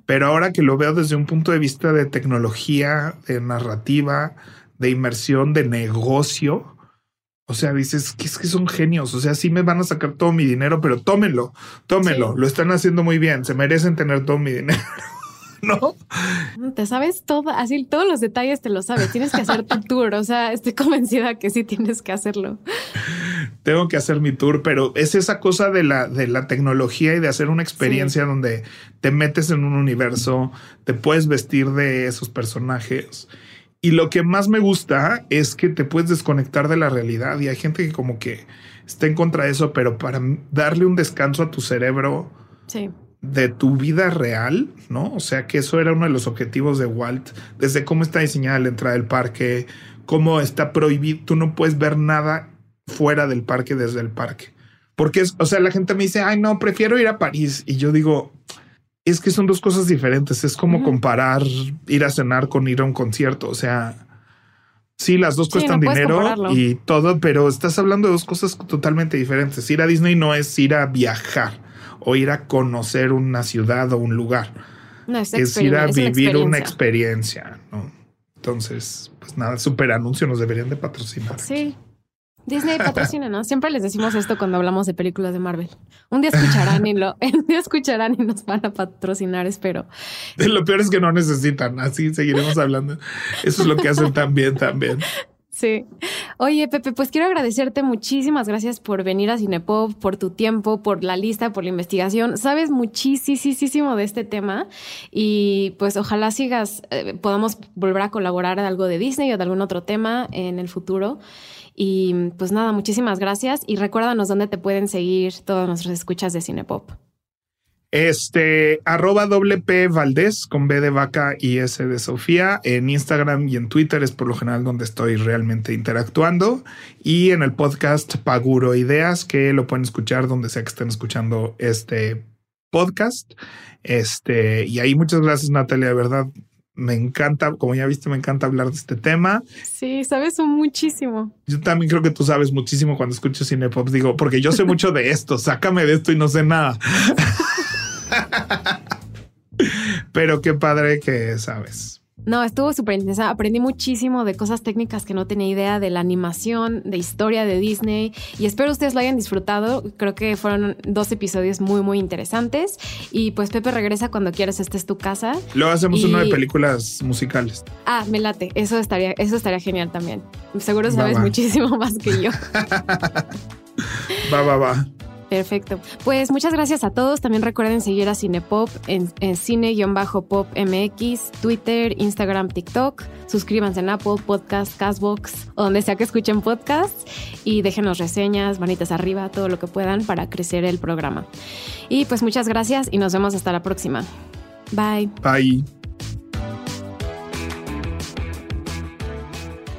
pero ahora que lo veo desde un punto de vista de tecnología, de narrativa, de inmersión, de negocio, o sea, dices que es que son genios. O sea, sí me van a sacar todo mi dinero, pero tómenlo, tómenlo. Lo están haciendo muy bien. Se merecen tener todo mi dinero. ¿No? Te sabes todo, así todos los detalles te lo sabes. Tienes que hacer tu tour. O sea, estoy convencida que sí tienes que hacerlo tengo que hacer mi tour, pero es esa cosa de la, de la tecnología y de hacer una experiencia donde te metes en un universo, te puedes vestir de esos personajes. Y lo que más me gusta es que te puedes desconectar de la realidad y hay gente que como que está en contra de eso, pero para darle un descanso a tu cerebro de tu vida real, ¿no? O sea que eso era uno de los objetivos de Walt, desde cómo está diseñada la entrada del parque, cómo está prohibido, tú no puedes ver nada fuera del parque desde el parque. Porque es, o sea, la gente me dice, ay, no, prefiero ir a París. Y yo digo, es que son dos cosas diferentes. Es como comparar ir a cenar con ir a un concierto. O sea, sí, las dos cuestan dinero y todo, pero estás hablando de dos cosas totalmente diferentes. Ir a Disney no es ir a viajar o ir a conocer una ciudad o un lugar. es, ir a vivir una experiencia. ¿no? Entonces, pues nada, super anuncio nos deberían de patrocinar. Sí. Disney patrocina, ¿no? Siempre les decimos esto cuando hablamos de películas de Marvel. Un día escucharán y lo, un día escucharán y nos van a patrocinar, espero. Lo peor es que no necesitan, así seguiremos hablando. Eso es lo que hacen también, también. Sí. Oye, Pepe, pues quiero agradecerte muchísimas gracias por venir a Cinepop, por tu tiempo, por la lista, por la investigación. Sabes muchísimo de este tema y pues ojalá sigas, eh, podamos volver a colaborar en algo de Disney o de algún otro tema en el futuro. Y pues nada, muchísimas gracias y recuérdanos dónde te pueden seguir todos nuestros escuchas de Cinepop. Este, arroba WP Valdés con B de vaca y S de Sofía. En Instagram y en Twitter es por lo general donde estoy realmente interactuando. Y en el podcast Paguro Ideas, que lo pueden escuchar donde sea que estén escuchando este podcast. Este, y ahí muchas gracias, Natalia, de verdad me encanta, como ya viste, me encanta hablar de este tema. Sí, sabes muchísimo. Yo también creo que tú sabes muchísimo cuando escucho Cinepop. Digo, porque yo sé mucho de esto, sácame de esto y no sé nada. Pero qué padre que sabes. No, estuvo súper intensa. Aprendí muchísimo de cosas técnicas que no tenía idea, de la animación, de historia de Disney. Y espero ustedes lo hayan disfrutado. Creo que fueron dos episodios muy, muy interesantes. Y pues Pepe regresa cuando quieras, esta es tu casa. Luego hacemos una de películas musicales. Ah, me late. Eso estaría, eso estaría genial también. Seguro sabes muchísimo más que yo. va, va, va. Perfecto. Pues muchas gracias a todos. También recuerden seguir a Cinepop en, en cine-pop MX, Twitter, Instagram, TikTok. Suscríbanse en Apple Podcast, Castbox o donde sea que escuchen podcasts y déjenos reseñas, manitas arriba, todo lo que puedan para crecer el programa. Y pues muchas gracias y nos vemos hasta la próxima. Bye. Bye.